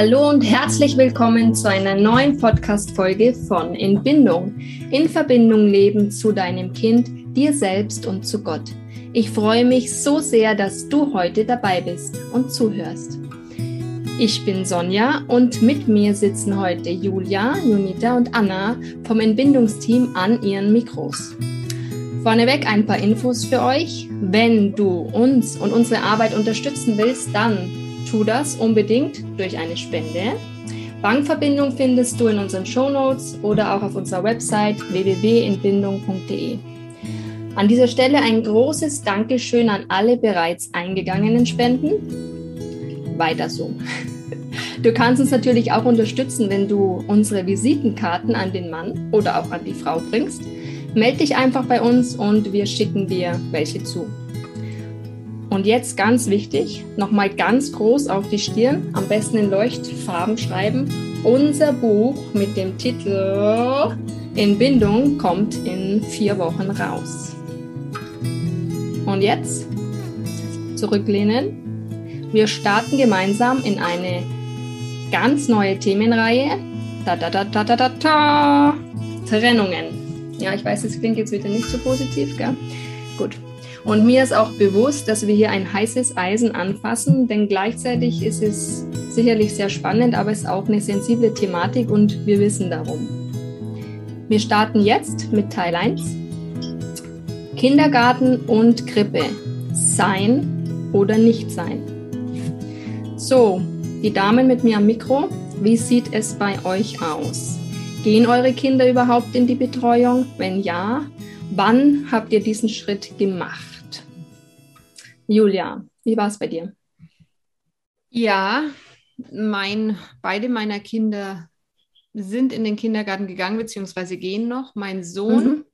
Hallo und herzlich willkommen zu einer neuen Podcast-Folge von In Bindung. In Verbindung leben zu deinem Kind, dir selbst und zu Gott. Ich freue mich so sehr, dass du heute dabei bist und zuhörst. Ich bin Sonja und mit mir sitzen heute Julia, Junita und Anna vom Entbindungsteam an ihren Mikros. Vorneweg ein paar Infos für euch. Wenn du uns und unsere Arbeit unterstützen willst, dann tu das unbedingt durch eine Spende. Bankverbindung findest du in unseren Show Notes oder auch auf unserer Website www.inbindung.de. An dieser Stelle ein großes Dankeschön an alle bereits eingegangenen Spenden. Weiter so. Du kannst uns natürlich auch unterstützen, wenn du unsere Visitenkarten an den Mann oder auch an die Frau bringst. Meld dich einfach bei uns und wir schicken dir welche zu. Und jetzt ganz wichtig, nochmal ganz groß auf die Stirn, am besten in Leuchtfarben schreiben. Unser Buch mit dem Titel In Bindung kommt in vier Wochen raus. Und jetzt zurücklehnen. Wir starten gemeinsam in eine ganz neue Themenreihe. Da, da, da, da, da, da, da. Trennungen. Ja, ich weiß, es klingt jetzt wieder nicht so positiv, gell? Gut. Und mir ist auch bewusst, dass wir hier ein heißes Eisen anfassen, denn gleichzeitig ist es sicherlich sehr spannend, aber es ist auch eine sensible Thematik und wir wissen darum. Wir starten jetzt mit Teil 1. Kindergarten und Krippe. Sein oder nicht sein. So, die Damen mit mir am Mikro, wie sieht es bei euch aus? Gehen eure Kinder überhaupt in die Betreuung? Wenn ja, wann habt ihr diesen Schritt gemacht? Julia, wie war es bei dir? Ja, mein, beide meiner Kinder sind in den Kindergarten gegangen, beziehungsweise gehen noch. Mein Sohn mhm.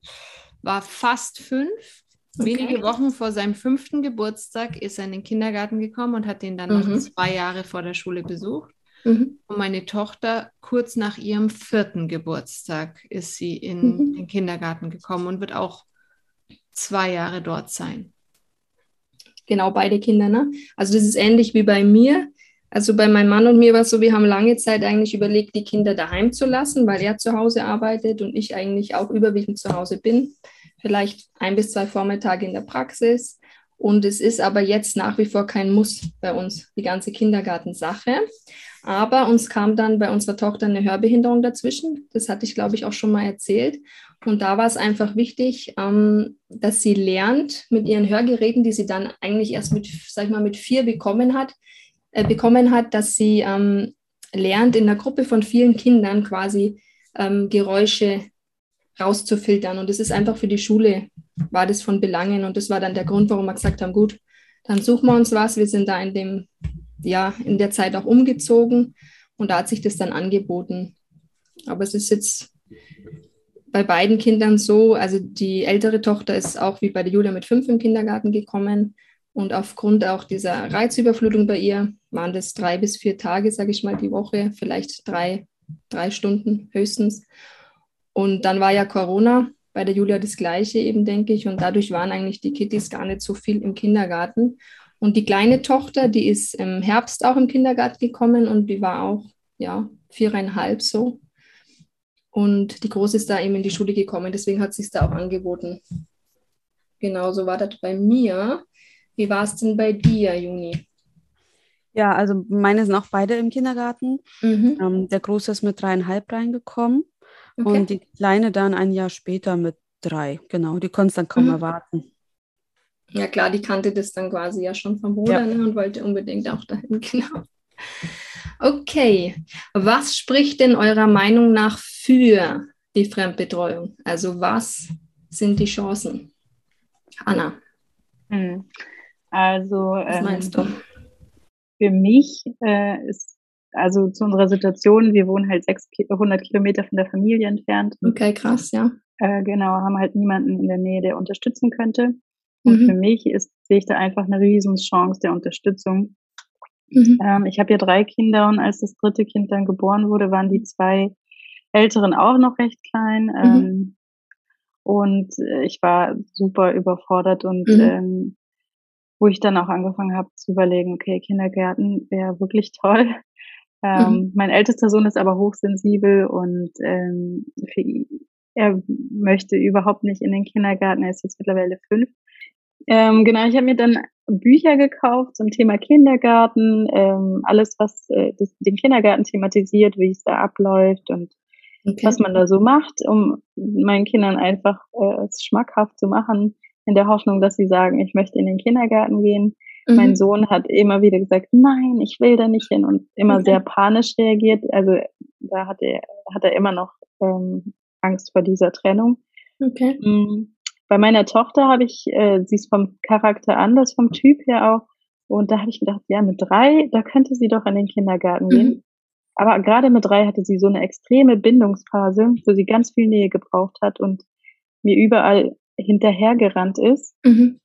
war fast fünf. Okay. Wenige Wochen vor seinem fünften Geburtstag ist er in den Kindergarten gekommen und hat den dann mhm. noch zwei Jahre vor der Schule besucht. Mhm. Und meine Tochter, kurz nach ihrem vierten Geburtstag, ist sie in mhm. den Kindergarten gekommen und wird auch zwei Jahre dort sein. Genau, beide Kinder, ne? Also das ist ähnlich wie bei mir. Also bei meinem Mann und mir war es so, wir haben lange Zeit eigentlich überlegt, die Kinder daheim zu lassen, weil er zu Hause arbeitet und ich eigentlich auch überwiegend zu Hause bin. Vielleicht ein bis zwei Vormittage in der Praxis. Und es ist aber jetzt nach wie vor kein Muss bei uns, die ganze Kindergartensache. Aber uns kam dann bei unserer Tochter eine Hörbehinderung dazwischen. Das hatte ich, glaube ich, auch schon mal erzählt. Und da war es einfach wichtig, ähm, dass sie lernt mit ihren Hörgeräten, die sie dann eigentlich erst mit, sag ich mal, mit vier bekommen hat, äh, bekommen hat, dass sie ähm, lernt, in einer Gruppe von vielen Kindern quasi ähm, Geräusche rauszufiltern. Und das ist einfach für die Schule, war das von Belangen. Und das war dann der Grund, warum wir gesagt haben, gut, dann suchen wir uns was. Wir sind da in dem ja in der Zeit auch umgezogen und da hat sich das dann angeboten. Aber es ist jetzt bei beiden Kindern so, also die ältere Tochter ist auch wie bei der Julia mit fünf im Kindergarten gekommen und aufgrund auch dieser Reizüberflutung bei ihr waren das drei bis vier Tage, sage ich mal, die Woche, vielleicht drei, drei Stunden höchstens. Und dann war ja Corona, bei der Julia das gleiche eben, denke ich. Und dadurch waren eigentlich die Kittys gar nicht so viel im Kindergarten. Und die kleine Tochter, die ist im Herbst auch im Kindergarten gekommen und die war auch, ja, viereinhalb so. Und die Große ist da eben in die Schule gekommen, deswegen hat sich da auch angeboten. Genau, so war das bei mir. Wie war es denn bei dir, Juni? Ja, also meine sind auch beide im Kindergarten. Mhm. Ähm, der Große ist mit dreieinhalb reingekommen okay. und die Kleine dann ein Jahr später mit drei. Genau, die konnte es dann kaum mhm. erwarten. Ja klar, die kannte das dann quasi ja schon vom Bruder ja. ne, und wollte unbedingt auch dahin, genau. Okay, was spricht denn eurer Meinung nach für die Fremdbetreuung? Also was sind die Chancen? Anna. Hm. Also, was ähm, meinst du? Für mich äh, ist, also zu unserer Situation, wir wohnen halt 600 Kilometer von der Familie entfernt. Okay, krass, ja. Äh, genau, haben halt niemanden in der Nähe, der unterstützen könnte. Und mhm. für mich ist, sehe ich da einfach eine Riesenchance der Unterstützung. Mhm. Ähm, ich habe ja drei Kinder und als das dritte Kind dann geboren wurde, waren die zwei Älteren auch noch recht klein. Mhm. Ähm, und äh, ich war super überfordert und mhm. ähm, wo ich dann auch angefangen habe zu überlegen, okay, Kindergärten wäre wirklich toll. Ähm, mhm. Mein ältester Sohn ist aber hochsensibel und ähm, für, er möchte überhaupt nicht in den Kindergarten. Er ist jetzt mittlerweile fünf. Ähm, genau, ich habe mir dann Bücher gekauft zum Thema Kindergarten, ähm, alles, was äh, das, den Kindergarten thematisiert, wie es da abläuft und okay. was man da so macht, um meinen Kindern einfach äh, es schmackhaft zu machen, in der Hoffnung, dass sie sagen, ich möchte in den Kindergarten gehen. Mhm. Mein Sohn hat immer wieder gesagt, nein, ich will da nicht hin und immer okay. sehr panisch reagiert. Also da hat er, hat er immer noch ähm, Angst vor dieser Trennung. Okay. Mhm. Bei meiner Tochter habe ich, äh, sie ist vom Charakter anders, vom Typ her auch. Und da habe ich gedacht, ja, mit drei, da könnte sie doch in den Kindergarten mhm. gehen. Aber gerade mit drei hatte sie so eine extreme Bindungsphase, wo sie ganz viel Nähe gebraucht hat und mir überall hinterhergerannt ist. Mhm.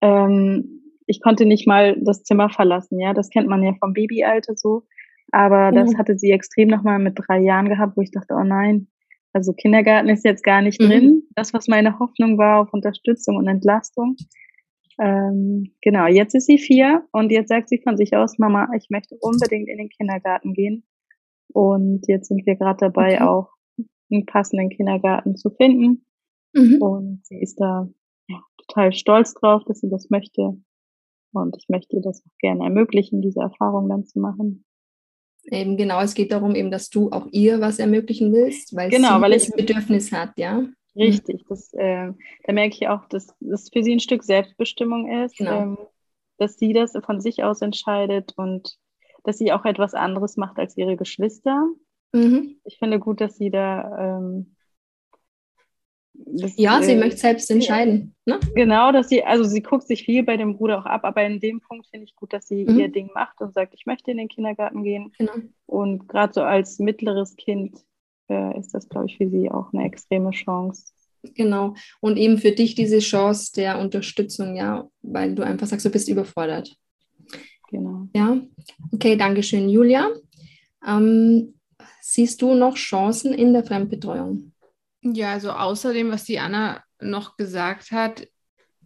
Ähm, ich konnte nicht mal das Zimmer verlassen, ja. Das kennt man ja vom Babyalter so. Aber mhm. das hatte sie extrem nochmal mit drei Jahren gehabt, wo ich dachte, oh nein, also Kindergarten ist jetzt gar nicht mhm. drin. Das, was meine Hoffnung war auf Unterstützung und Entlastung. Ähm, genau, jetzt ist sie vier und jetzt sagt sie von sich aus, Mama, ich möchte unbedingt in den Kindergarten gehen. Und jetzt sind wir gerade dabei, okay. auch einen passenden Kindergarten zu finden. Mhm. Und sie ist da ja, total stolz drauf, dass sie das möchte. Und ich möchte ihr das auch gerne ermöglichen, diese Erfahrung dann zu machen. Eben genau, es geht darum, eben, dass du auch ihr was ermöglichen willst, weil genau, sie weil das Bedürfnis hat, ja. Richtig, das, äh, da merke ich auch, dass das für sie ein Stück Selbstbestimmung ist, genau. ähm, dass sie das von sich aus entscheidet und dass sie auch etwas anderes macht als ihre Geschwister. Mhm. Ich finde gut, dass sie da ähm, das, ja, sie äh, möchte selbst entscheiden. Ne? Genau, dass sie, also sie guckt sich viel bei dem Bruder auch ab, aber in dem Punkt finde ich gut, dass sie mhm. ihr Ding macht und sagt, ich möchte in den Kindergarten gehen. Genau. Und gerade so als mittleres Kind äh, ist das, glaube ich, für sie auch eine extreme Chance. Genau. Und eben für dich diese Chance der Unterstützung, ja, weil du einfach sagst, du bist überfordert. Genau. Ja, okay, danke schön, Julia. Ähm, siehst du noch Chancen in der Fremdbetreuung? Ja, also außerdem, was die Anna noch gesagt hat,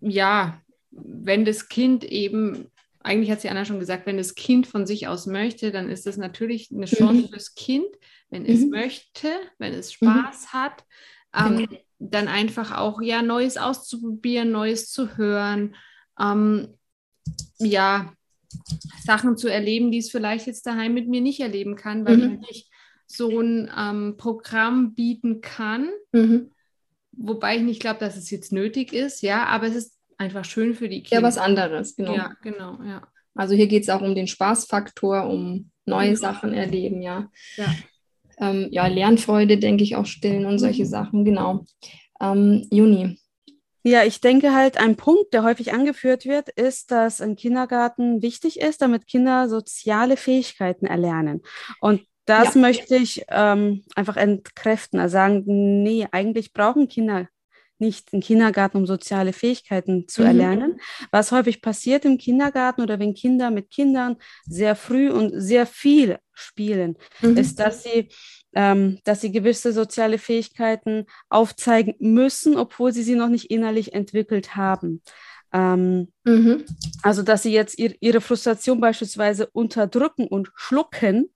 ja, wenn das Kind eben, eigentlich hat sie Anna schon gesagt, wenn das Kind von sich aus möchte, dann ist das natürlich eine Chance mhm. fürs Kind, wenn mhm. es möchte, wenn es mhm. Spaß mhm. hat, ähm, genau. dann einfach auch ja Neues auszuprobieren, Neues zu hören, ähm, ja, Sachen zu erleben, die es vielleicht jetzt daheim mit mir nicht erleben kann, weil mhm. ich so ein ähm, Programm bieten kann. Mhm. Wobei ich nicht glaube, dass es jetzt nötig ist, ja, aber es ist einfach schön für die Kinder. Ja, was anderes, genau. Ja, genau, ja. Also hier geht es auch um den Spaßfaktor, um neue mhm. Sachen erleben, ja. Ja. Ähm, ja, Lernfreude, denke ich, auch stillen und solche mhm. Sachen, genau. Ähm, Juni. Ja, ich denke halt, ein Punkt, der häufig angeführt wird, ist, dass ein Kindergarten wichtig ist, damit Kinder soziale Fähigkeiten erlernen. Und das ja. möchte ich ähm, einfach entkräften, also sagen, nee, eigentlich brauchen Kinder nicht einen Kindergarten, um soziale Fähigkeiten zu mhm. erlernen. Was häufig passiert im Kindergarten oder wenn Kinder mit Kindern sehr früh und sehr viel spielen, mhm. ist, dass sie ähm, dass sie gewisse soziale Fähigkeiten aufzeigen müssen, obwohl sie sie noch nicht innerlich entwickelt haben. Ähm, mhm. Also, dass sie jetzt ihr, ihre Frustration beispielsweise unterdrücken und schlucken,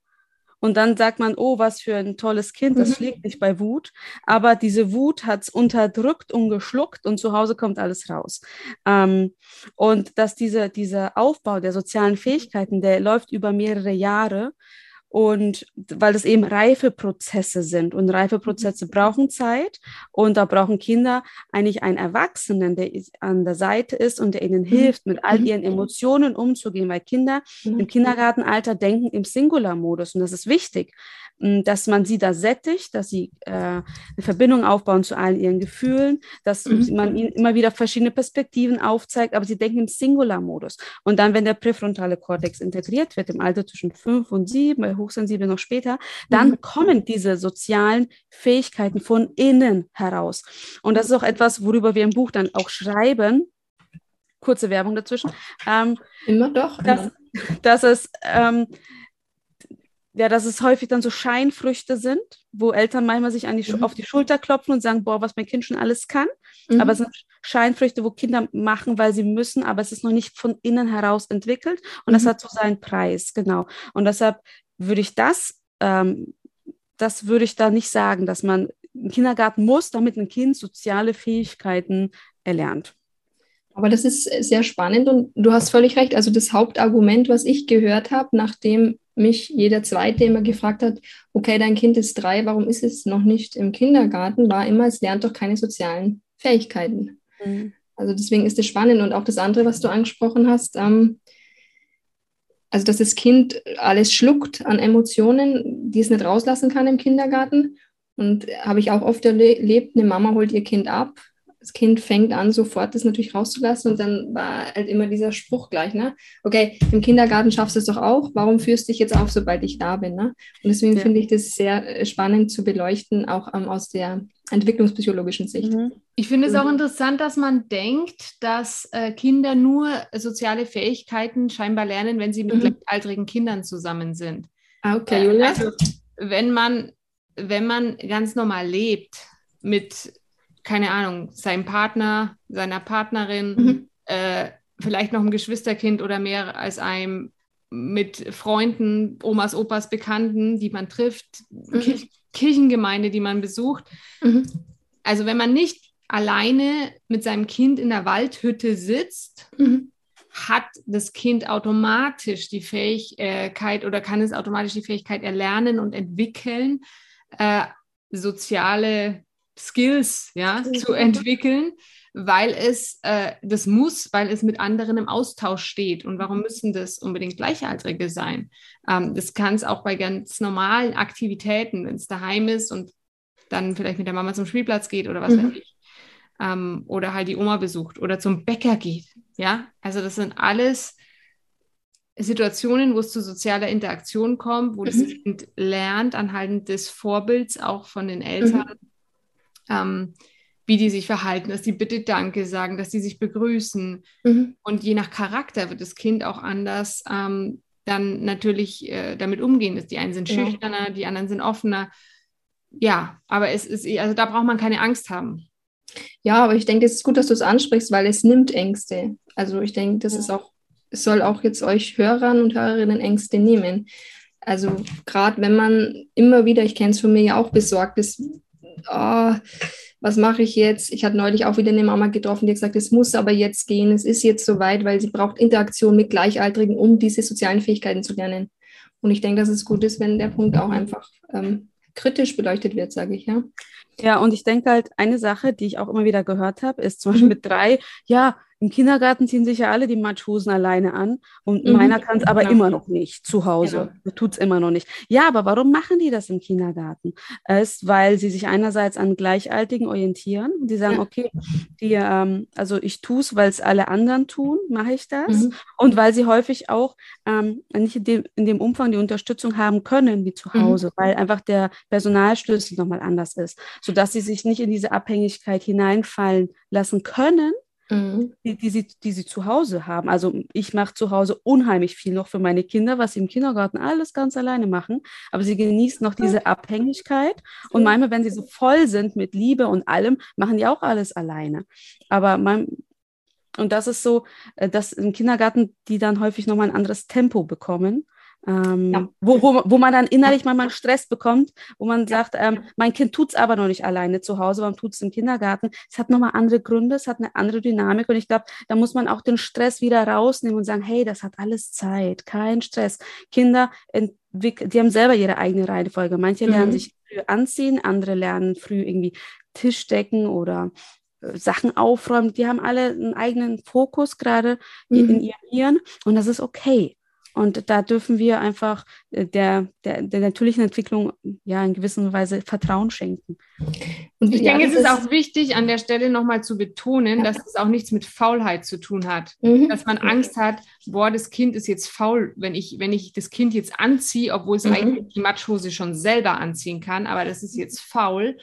und dann sagt man, oh, was für ein tolles Kind, das mhm. schlägt nicht bei Wut. Aber diese Wut hat es unterdrückt und geschluckt und zu Hause kommt alles raus. Ähm, und dass diese, dieser Aufbau der sozialen Fähigkeiten, der läuft über mehrere Jahre. Und weil das eben Reifeprozesse sind und Reifeprozesse mhm. brauchen Zeit und da brauchen Kinder eigentlich einen Erwachsenen, der an der Seite ist und der ihnen mhm. hilft, mit all mhm. ihren Emotionen umzugehen, weil Kinder im Kindergartenalter denken im Singular-Modus und das ist wichtig. Dass man sie da sättigt, dass sie äh, eine Verbindung aufbauen zu allen ihren Gefühlen, dass mhm. man ihnen immer wieder verschiedene Perspektiven aufzeigt, aber sie denken im Singular-Modus. Und dann, wenn der präfrontale Kortex integriert wird, im Alter zwischen fünf und sieben, bei Hochsensibel noch später, dann mhm. kommen diese sozialen Fähigkeiten von innen heraus. Und das ist auch etwas, worüber wir im Buch dann auch schreiben. Kurze Werbung dazwischen. Ähm, immer doch. Dass, dass es ähm, ja, dass es häufig dann so Scheinfrüchte sind, wo Eltern manchmal sich an die, mhm. auf die Schulter klopfen und sagen, boah, was mein Kind schon alles kann. Mhm. Aber es sind Scheinfrüchte, wo Kinder machen, weil sie müssen, aber es ist noch nicht von innen heraus entwickelt und mhm. das hat so seinen Preis, genau. Und deshalb würde ich das, ähm, das würde ich da nicht sagen, dass man einen Kindergarten muss, damit ein Kind soziale Fähigkeiten erlernt. Aber das ist sehr spannend und du hast völlig recht. Also das Hauptargument, was ich gehört habe, nachdem mich jeder Zweite immer gefragt hat, okay, dein Kind ist drei, warum ist es noch nicht im Kindergarten, war immer, es lernt doch keine sozialen Fähigkeiten. Mhm. Also deswegen ist es spannend und auch das andere, was du angesprochen hast, ähm, also dass das Kind alles schluckt an Emotionen, die es nicht rauslassen kann im Kindergarten. Und habe ich auch oft erlebt, eine Mama holt ihr Kind ab, das Kind fängt an, sofort das natürlich rauszulassen und dann war halt immer dieser Spruch gleich, ne? Okay, im Kindergarten schaffst du es doch auch, warum führst du dich jetzt auf, sobald ich da bin, ne? Und deswegen ja. finde ich das sehr äh, spannend zu beleuchten, auch ähm, aus der entwicklungspsychologischen Sicht. Mhm. Ich finde es auch interessant, dass man denkt, dass äh, Kinder nur soziale Fähigkeiten scheinbar lernen, wenn sie mit mhm. gleichaltrigen Kindern zusammen sind. Ah, okay, äh, Julia. Also, wenn man, wenn man ganz normal lebt mit keine Ahnung, seinem Partner, seiner Partnerin, mhm. äh, vielleicht noch ein Geschwisterkind oder mehr als einem mit Freunden, Omas, Opas, Bekannten, die man trifft, mhm. Kir Kirchengemeinde, die man besucht. Mhm. Also wenn man nicht alleine mit seinem Kind in der Waldhütte sitzt, mhm. hat das Kind automatisch die Fähigkeit oder kann es automatisch die Fähigkeit erlernen und entwickeln, äh, soziale Skills ja, zu entwickeln, weil es äh, das muss, weil es mit anderen im Austausch steht. Und warum müssen das unbedingt Gleichaltrige sein? Ähm, das kann es auch bei ganz normalen Aktivitäten, wenn es daheim ist und dann vielleicht mit der Mama zum Spielplatz geht oder was mhm. weiß ich. Ähm, oder halt die Oma besucht oder zum Bäcker geht. Ja, also das sind alles Situationen, wo es zu sozialer Interaktion kommt, wo mhm. das Kind lernt anhand des Vorbilds auch von den Eltern. Mhm ähm, wie die sich verhalten, dass die bitte Danke sagen, dass die sich begrüßen. Mhm. Und je nach Charakter wird das Kind auch anders ähm, dann natürlich äh, damit umgehen. Die einen sind ja. schüchterner, die anderen sind offener. Ja, aber es ist, also da braucht man keine Angst haben. Ja, aber ich denke, es ist gut, dass du es ansprichst, weil es nimmt Ängste. Also ich denke, das ja. ist auch, es soll auch jetzt euch Hörern und Hörerinnen Ängste nehmen. Also gerade wenn man immer wieder, ich kenne es von mir ja auch besorgt ist, oh, was mache ich jetzt? Ich hatte neulich auch wieder eine Mama getroffen, die hat gesagt, es muss aber jetzt gehen, es ist jetzt soweit, weil sie braucht Interaktion mit Gleichaltrigen, um diese sozialen Fähigkeiten zu lernen. Und ich denke, dass es gut ist, wenn der Punkt auch einfach ähm, kritisch beleuchtet wird, sage ich, ja. Ja, und ich denke halt, eine Sache, die ich auch immer wieder gehört habe, ist zum Beispiel mit drei, ja, im Kindergarten ziehen sich ja alle die Matschhosen alleine an und mhm. meiner kann es aber genau. immer noch nicht zu Hause. Genau. Tut es immer noch nicht. Ja, aber warum machen die das im Kindergarten? Es, weil sie sich einerseits an Gleichaltigen orientieren. Die sagen, ja. okay, die, ähm, also ich tue es, weil es alle anderen tun, mache ich das. Mhm. Und weil sie häufig auch ähm, nicht in dem, in dem Umfang die Unterstützung haben können wie zu mhm. Hause, mhm. weil einfach der Personalschlüssel nochmal anders ist, sodass sie sich nicht in diese Abhängigkeit hineinfallen lassen können Mhm. Die, die, sie, die sie zu Hause haben. Also ich mache zu Hause unheimlich viel noch für meine Kinder, was sie im Kindergarten alles ganz alleine machen. Aber sie genießen noch diese Abhängigkeit. Und manchmal, wenn sie so voll sind mit Liebe und allem, machen die auch alles alleine. Aber mein, und das ist so, äh, dass im Kindergarten die dann häufig nochmal ein anderes Tempo bekommen. Ähm, ja. wo, wo, wo man dann innerlich manchmal Stress bekommt, wo man sagt, ähm, mein Kind tut es aber noch nicht alleine zu Hause, warum tut es im Kindergarten? Es hat nochmal andere Gründe, es hat eine andere Dynamik und ich glaube, da muss man auch den Stress wieder rausnehmen und sagen, hey, das hat alles Zeit, kein Stress. Kinder entwickeln, die haben selber ihre eigene Reihenfolge. Manche mhm. lernen sich früh anziehen, andere lernen früh irgendwie Tischdecken oder äh, Sachen aufräumen. Die haben alle einen eigenen Fokus gerade mhm. in ihrem Hirn und das ist okay. Und da dürfen wir einfach äh, der, der, der natürlichen Entwicklung ja in gewisser Weise Vertrauen schenken. Und ich ja, denke, es ist auch wichtig, an der Stelle nochmal zu betonen, ja. dass es auch nichts mit Faulheit zu tun hat. Mhm. Dass man Angst hat, boah, das Kind ist jetzt faul, wenn ich, wenn ich das Kind jetzt anziehe, obwohl es mhm. eigentlich die Matschhose schon selber anziehen kann, aber das ist jetzt faul.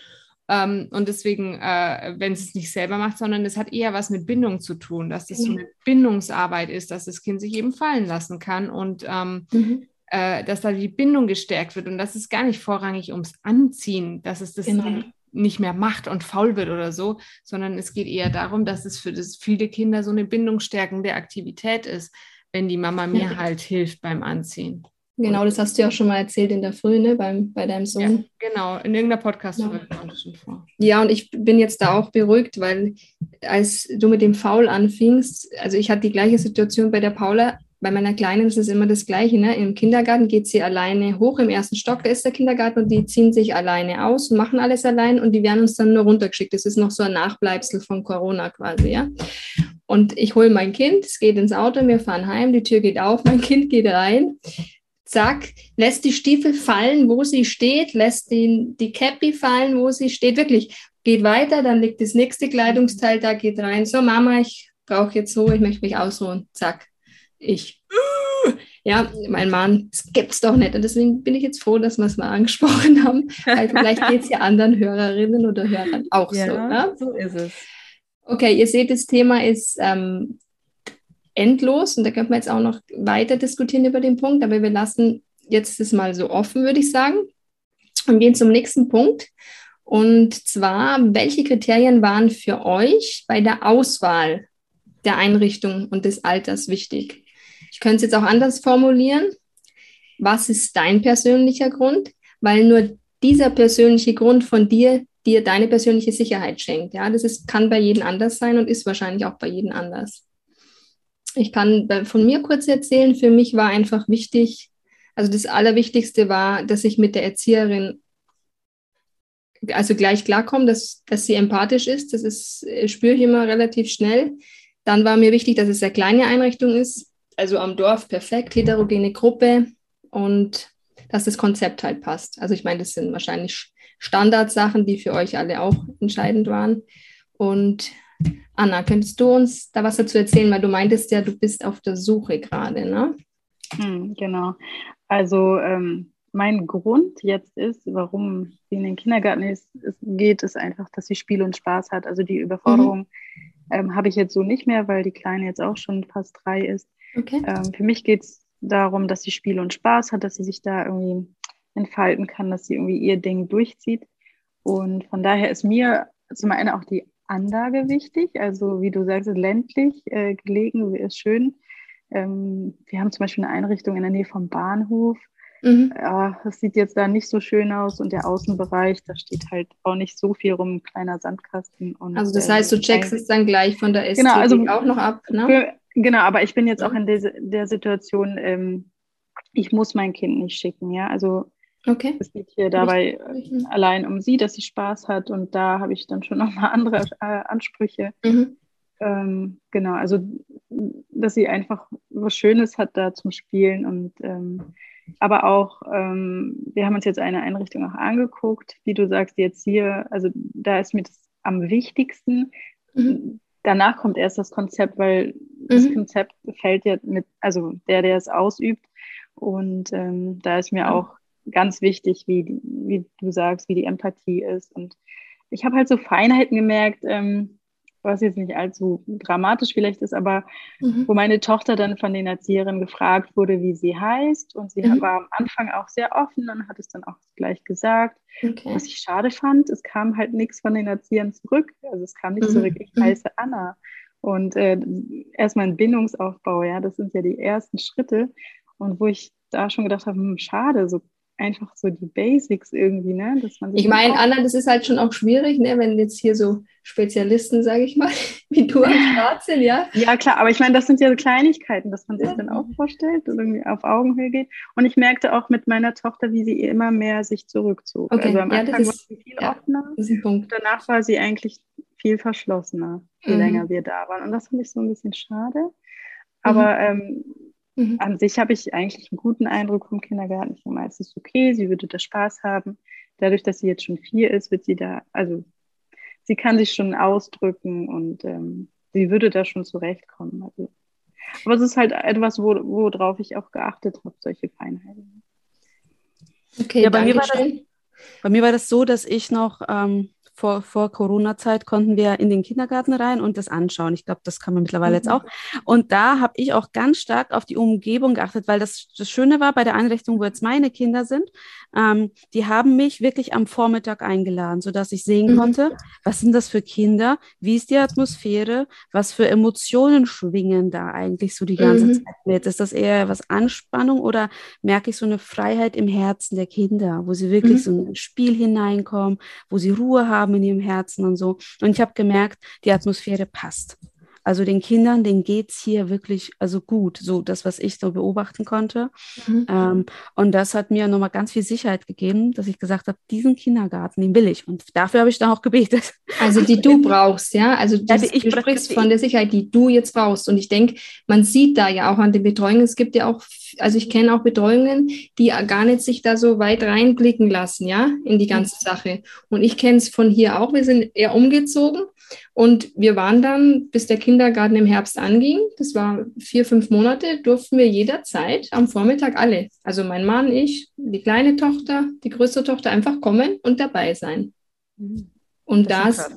Ähm, und deswegen, äh, wenn es es nicht selber macht, sondern es hat eher was mit Bindung zu tun, dass das so eine Bindungsarbeit ist, dass das Kind sich eben fallen lassen kann und ähm, mhm. äh, dass da die Bindung gestärkt wird und dass es gar nicht vorrangig ums Anziehen, dass es das genau. nicht mehr macht und faul wird oder so, sondern es geht eher darum, dass es für das viele Kinder so eine bindungsstärkende Aktivität ist, wenn die Mama mir ja. halt hilft beim Anziehen. Genau, das hast du ja auch schon mal erzählt in der Früh, ne, beim, bei deinem Sohn. Ja, genau, in irgendeiner Podcast-Folge ja. schon vor. Ja, und ich bin jetzt da auch beruhigt, weil als du mit dem Faul anfingst, also ich hatte die gleiche Situation bei der Paula, bei meiner Kleinen ist es immer das Gleiche. Ne? Im Kindergarten geht sie alleine hoch im ersten Stock, da ist der Kindergarten und die ziehen sich alleine aus und machen alles allein und die werden uns dann nur runtergeschickt. Das ist noch so ein Nachbleibsel von Corona quasi, ja. Und ich hole mein Kind, es geht ins Auto, wir fahren heim, die Tür geht auf, mein Kind geht rein, zack, lässt die Stiefel fallen, wo sie steht, lässt die, die Cappy fallen, wo sie steht, wirklich, geht weiter, dann liegt das nächste Kleidungsteil da, geht rein, so Mama, ich brauche jetzt so, ich möchte mich ausruhen, zack, ich. Ja, mein Mann, das gibt's doch nicht. Und deswegen bin ich jetzt froh, dass wir es mal angesprochen haben, weil vielleicht geht es ja anderen Hörerinnen oder Hörern auch ja, so. Ja? So ist es. Okay, ihr seht, das Thema ist ähm, endlos und da könnte man jetzt auch noch weiter diskutieren über den Punkt, aber wir lassen jetzt das mal so offen, würde ich sagen, und gehen zum nächsten Punkt. Und zwar, welche Kriterien waren für euch bei der Auswahl der Einrichtung und des Alters wichtig? Ich könnte es jetzt auch anders formulieren. Was ist dein persönlicher Grund? Weil nur dieser persönliche Grund von dir dir deine persönliche Sicherheit schenkt. Ja, das ist, kann bei jedem anders sein und ist wahrscheinlich auch bei jedem anders. Ich kann von mir kurz erzählen. Für mich war einfach wichtig, also das Allerwichtigste war, dass ich mit der Erzieherin also gleich klarkomme, dass, dass sie empathisch ist. Das ist, spüre ich immer relativ schnell. Dann war mir wichtig, dass es eine kleine Einrichtung ist, also am Dorf perfekt, heterogene Gruppe und dass das Konzept halt passt. Also ich meine, das sind wahrscheinlich Standardsachen, die für euch alle auch entscheidend waren. Und Anna, könntest du uns da was dazu erzählen, weil du meintest ja, du bist auf der Suche gerade, ne? Hm, genau. Also ähm, mein Grund jetzt ist, warum sie in den Kindergarten ist, ist, geht, ist einfach, dass sie Spiel und Spaß hat. Also die Überforderung mhm. ähm, habe ich jetzt so nicht mehr, weil die Kleine jetzt auch schon fast drei ist. Okay. Ähm, für mich geht es darum, dass sie Spiel und Spaß hat, dass sie sich da irgendwie entfalten kann, dass sie irgendwie ihr Ding durchzieht. Und von daher ist mir zum einen auch die Anlage wichtig, also wie du sagst, ländlich äh, gelegen ist schön. Ähm, wir haben zum Beispiel eine Einrichtung in der Nähe vom Bahnhof. Mhm. Ja, das sieht jetzt da nicht so schön aus und der Außenbereich, da steht halt auch nicht so viel rum, ein kleiner Sandkasten. Und, also das heißt, du checkst es dann gleich von der Ästhetik genau, also auch noch ab, ne? Für, genau, aber ich bin jetzt auch in der, der Situation, ähm, ich muss mein Kind nicht schicken, ja, also Okay. Es geht hier dabei mhm. allein um sie, dass sie Spaß hat und da habe ich dann schon nochmal andere äh, Ansprüche. Mhm. Ähm, genau, also dass sie einfach was Schönes hat da zum Spielen und ähm, aber auch, ähm, wir haben uns jetzt eine Einrichtung auch angeguckt, wie du sagst, jetzt hier, also da ist mir das am wichtigsten. Mhm. Danach kommt erst das Konzept, weil das mhm. Konzept fällt ja mit, also der, der es ausübt. Und ähm, da ist mir auch ganz wichtig, wie, wie du sagst, wie die Empathie ist. Und ich habe halt so Feinheiten gemerkt, ähm, was jetzt nicht allzu dramatisch vielleicht ist, aber mhm. wo meine Tochter dann von den Erzieherinnen gefragt wurde, wie sie heißt. Und sie mhm. war am Anfang auch sehr offen und hat es dann auch gleich gesagt. Okay. Was ich schade fand, es kam halt nichts von den Erziehern zurück. Also es kam nicht mhm. zurück, ich mhm. heiße Anna. Und äh, erstmal ein Bindungsaufbau, ja, das sind ja die ersten Schritte. Und wo ich da schon gedacht habe, hm, schade, so einfach so die Basics irgendwie, ne? Dass man ich meine, Anna, das ist halt schon auch schwierig, ne? wenn jetzt hier so Spezialisten, sage ich mal, wie du am Start sind, ja? Ja, klar, aber ich meine, das sind ja so Kleinigkeiten, dass man sich ja. dann auch vorstellt und irgendwie auf Augenhöhe geht. Und ich merkte auch mit meiner Tochter, wie sie immer mehr sich zurückzog. Okay. Also am ja, Anfang war sie viel ja, offener. Danach war sie eigentlich viel verschlossener, je mhm. länger wir da waren. Und das fand ich so ein bisschen schade. Aber mhm. ähm, Mhm. An sich habe ich eigentlich einen guten Eindruck vom Kindergarten. Ich meine, es ist okay, sie würde da Spaß haben. Dadurch, dass sie jetzt schon vier ist, wird sie da, also sie kann sich schon ausdrücken und ähm, sie würde da schon zurechtkommen. Also, aber es ist halt etwas, wo, worauf ich auch geachtet habe, solche Feinheiten. Okay, ja, bei mir, war das, bei mir war das so, dass ich noch ähm, vor, vor Corona-Zeit konnten wir in den Kindergarten rein und das anschauen. Ich glaube, das kann man mittlerweile mhm. jetzt auch. Und da habe ich auch ganz stark auf die Umgebung geachtet, weil das, das Schöne war bei der Einrichtung, wo jetzt meine Kinder sind, ähm, die haben mich wirklich am Vormittag eingeladen, sodass ich sehen mhm. konnte, was sind das für Kinder, wie ist die Atmosphäre, was für Emotionen schwingen da eigentlich so die ganze mhm. Zeit mit. Ist das eher was Anspannung oder merke ich so eine Freiheit im Herzen der Kinder, wo sie wirklich mhm. so in ein Spiel hineinkommen, wo sie Ruhe haben in ihrem Herzen und so. Und ich habe gemerkt, die Atmosphäre passt. Also den Kindern, denen geht's hier wirklich also gut, so das, was ich so beobachten konnte. Mhm. Ähm, und das hat mir nochmal ganz viel Sicherheit gegeben, dass ich gesagt habe, diesen Kindergarten, den will ich. Und dafür habe ich dann auch gebetet. Also die du brauchst, ja? Also dieses, ich, du sprichst von der Sicherheit, die du jetzt brauchst. Und ich denke, man sieht da ja auch an den Betreuungen, es gibt ja auch, also ich kenne auch Betreuungen, die gar nicht sich da so weit reinblicken lassen, ja, in die ganze Sache. Und ich kenne es von hier auch. Wir sind eher umgezogen und wir waren dann, bis der Kindergarten im Herbst anging, das war vier, fünf Monate, durften wir jederzeit am Vormittag alle, also mein Mann, ich, die kleine Tochter, die größere Tochter, einfach kommen und dabei sein. Mhm. Und das, das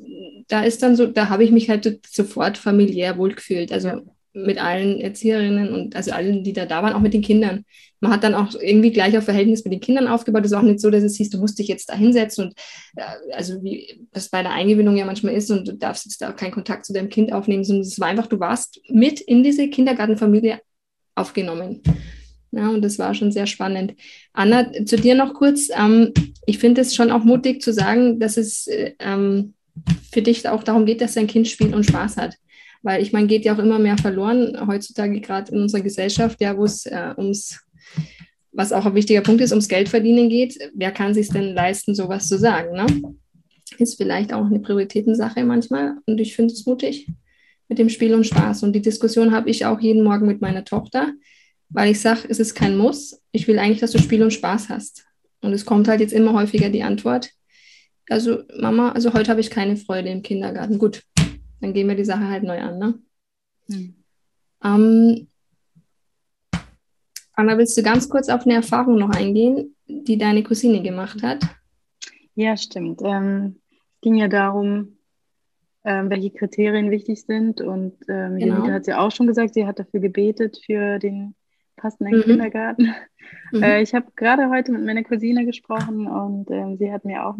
da ist dann so, da habe ich mich halt sofort familiär wohlgefühlt. Also ja mit allen Erzieherinnen und also allen, die da da waren, auch mit den Kindern. Man hat dann auch irgendwie gleich auf Verhältnis mit den Kindern aufgebaut. Es ist auch nicht so, dass es hieß, du musst dich jetzt da hinsetzen und äh, also wie das bei der Eingewöhnung ja manchmal ist und du darfst jetzt da keinen Kontakt zu deinem Kind aufnehmen, sondern es war einfach, du warst mit in diese Kindergartenfamilie aufgenommen. Ja, und das war schon sehr spannend. Anna, zu dir noch kurz. Ähm, ich finde es schon auch mutig zu sagen, dass es äh, ähm, für dich auch darum geht, dass dein Kind spielt und Spaß hat. Weil ich meine, geht ja auch immer mehr verloren heutzutage gerade in unserer Gesellschaft, ja, wo es äh, ums, was auch ein wichtiger Punkt ist, ums Geldverdienen geht. Wer kann sich denn leisten, sowas zu sagen? Ne? Ist vielleicht auch eine Prioritätensache manchmal. Und ich finde es mutig mit dem Spiel und Spaß. Und die Diskussion habe ich auch jeden Morgen mit meiner Tochter, weil ich sage, es ist kein Muss. Ich will eigentlich, dass du Spiel und Spaß hast. Und es kommt halt jetzt immer häufiger die Antwort. Also, Mama, also heute habe ich keine Freude im Kindergarten. Gut, dann gehen wir die Sache halt neu an. Ne? Hm. Ähm, Anna, willst du ganz kurz auf eine Erfahrung noch eingehen, die deine Cousine gemacht hat? Ja, stimmt. Ähm, es ging ja darum, ähm, welche Kriterien wichtig sind. Und ähm, genau. Janita hat ja auch schon gesagt, sie hat dafür gebetet für den passenden mhm. Kindergarten. Mhm. Äh, ich habe gerade heute mit meiner Cousine gesprochen und äh, sie hat mir auch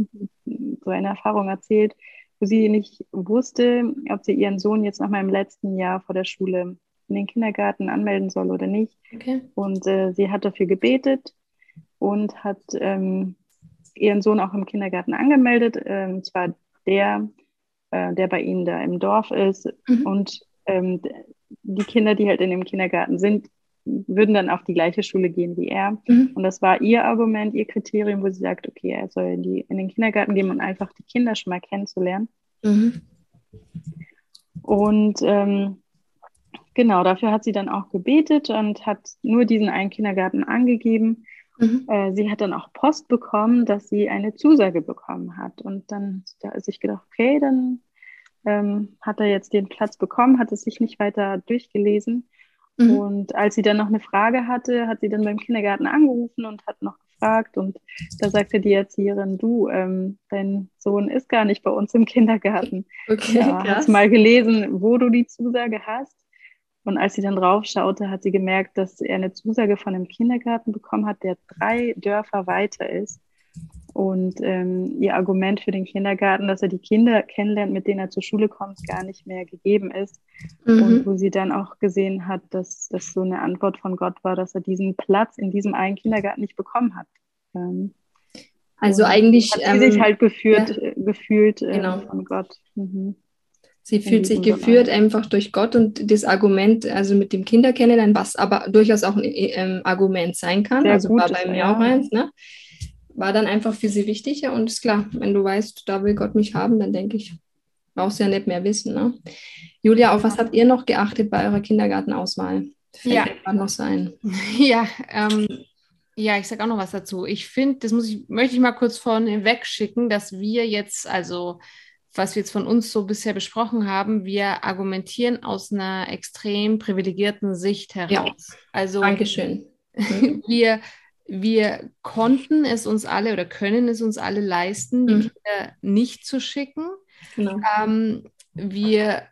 so eine Erfahrung erzählt, wo sie nicht wusste, ob sie ihren Sohn jetzt noch mal im letzten Jahr vor der Schule in den Kindergarten anmelden soll oder nicht. Okay. Und äh, sie hat dafür gebetet und hat ähm, ihren Sohn auch im Kindergarten angemeldet. Ähm, zwar der, äh, der bei ihnen da im Dorf ist. Mhm. Und ähm, die Kinder, die halt in dem Kindergarten sind, würden dann auf die gleiche Schule gehen wie er. Mhm. Und das war ihr Argument, ihr Kriterium, wo sie sagt, okay, er soll in, die, in den Kindergarten gehen und einfach die Kinder schon mal kennenzulernen. Mhm. Und ähm, genau, dafür hat sie dann auch gebetet und hat nur diesen einen Kindergarten angegeben. Mhm. Äh, sie hat dann auch Post bekommen, dass sie eine Zusage bekommen hat. Und dann da ist sich gedacht, okay, dann ähm, hat er jetzt den Platz bekommen, hat es sich nicht weiter durchgelesen. Mhm. Und als sie dann noch eine Frage hatte, hat sie dann beim Kindergarten angerufen und hat noch gefragt. Und da sagte die Erzieherin, du, ähm, dein Sohn ist gar nicht bei uns im Kindergarten. Okay, ja, hast mal gelesen, wo du die Zusage hast. Und als sie dann drauf schaute, hat sie gemerkt, dass er eine Zusage von einem Kindergarten bekommen hat, der drei Dörfer weiter ist. Und ähm, ihr Argument für den Kindergarten, dass er die Kinder kennenlernt, mit denen er zur Schule kommt, gar nicht mehr gegeben ist. Mhm. Und wo sie dann auch gesehen hat, dass das so eine Antwort von Gott war, dass er diesen Platz in diesem einen Kindergarten nicht bekommen hat. Ähm, also eigentlich. Hat sie ähm, sich halt geführt, ja. Äh, gefühlt äh, genau. von Gott. Mhm. Sie fühlt sich geführt einfach durch Gott und das Argument, also mit dem Kinder kennenlernen, was aber durchaus auch ein äh, Argument sein kann. Sehr also war bei mir auch eins, ne? War dann einfach für sie wichtiger und ist klar, wenn du weißt, da will Gott mich haben, dann denke ich, brauchst du ja nicht mehr wissen. Ne? Julia, auf was habt ihr noch geachtet bei eurer Kindergartenauswahl? Fällt ja. noch sein. Ja, ähm, ja, ich sage auch noch was dazu. Ich finde, das muss ich, möchte ich mal kurz vorne wegschicken, dass wir jetzt, also was wir jetzt von uns so bisher besprochen haben, wir argumentieren aus einer extrem privilegierten Sicht heraus. Ja. Also Dankeschön. wir wir konnten es uns alle oder können es uns alle leisten, die mhm. Kinder nicht zu schicken. Genau. Ähm, wir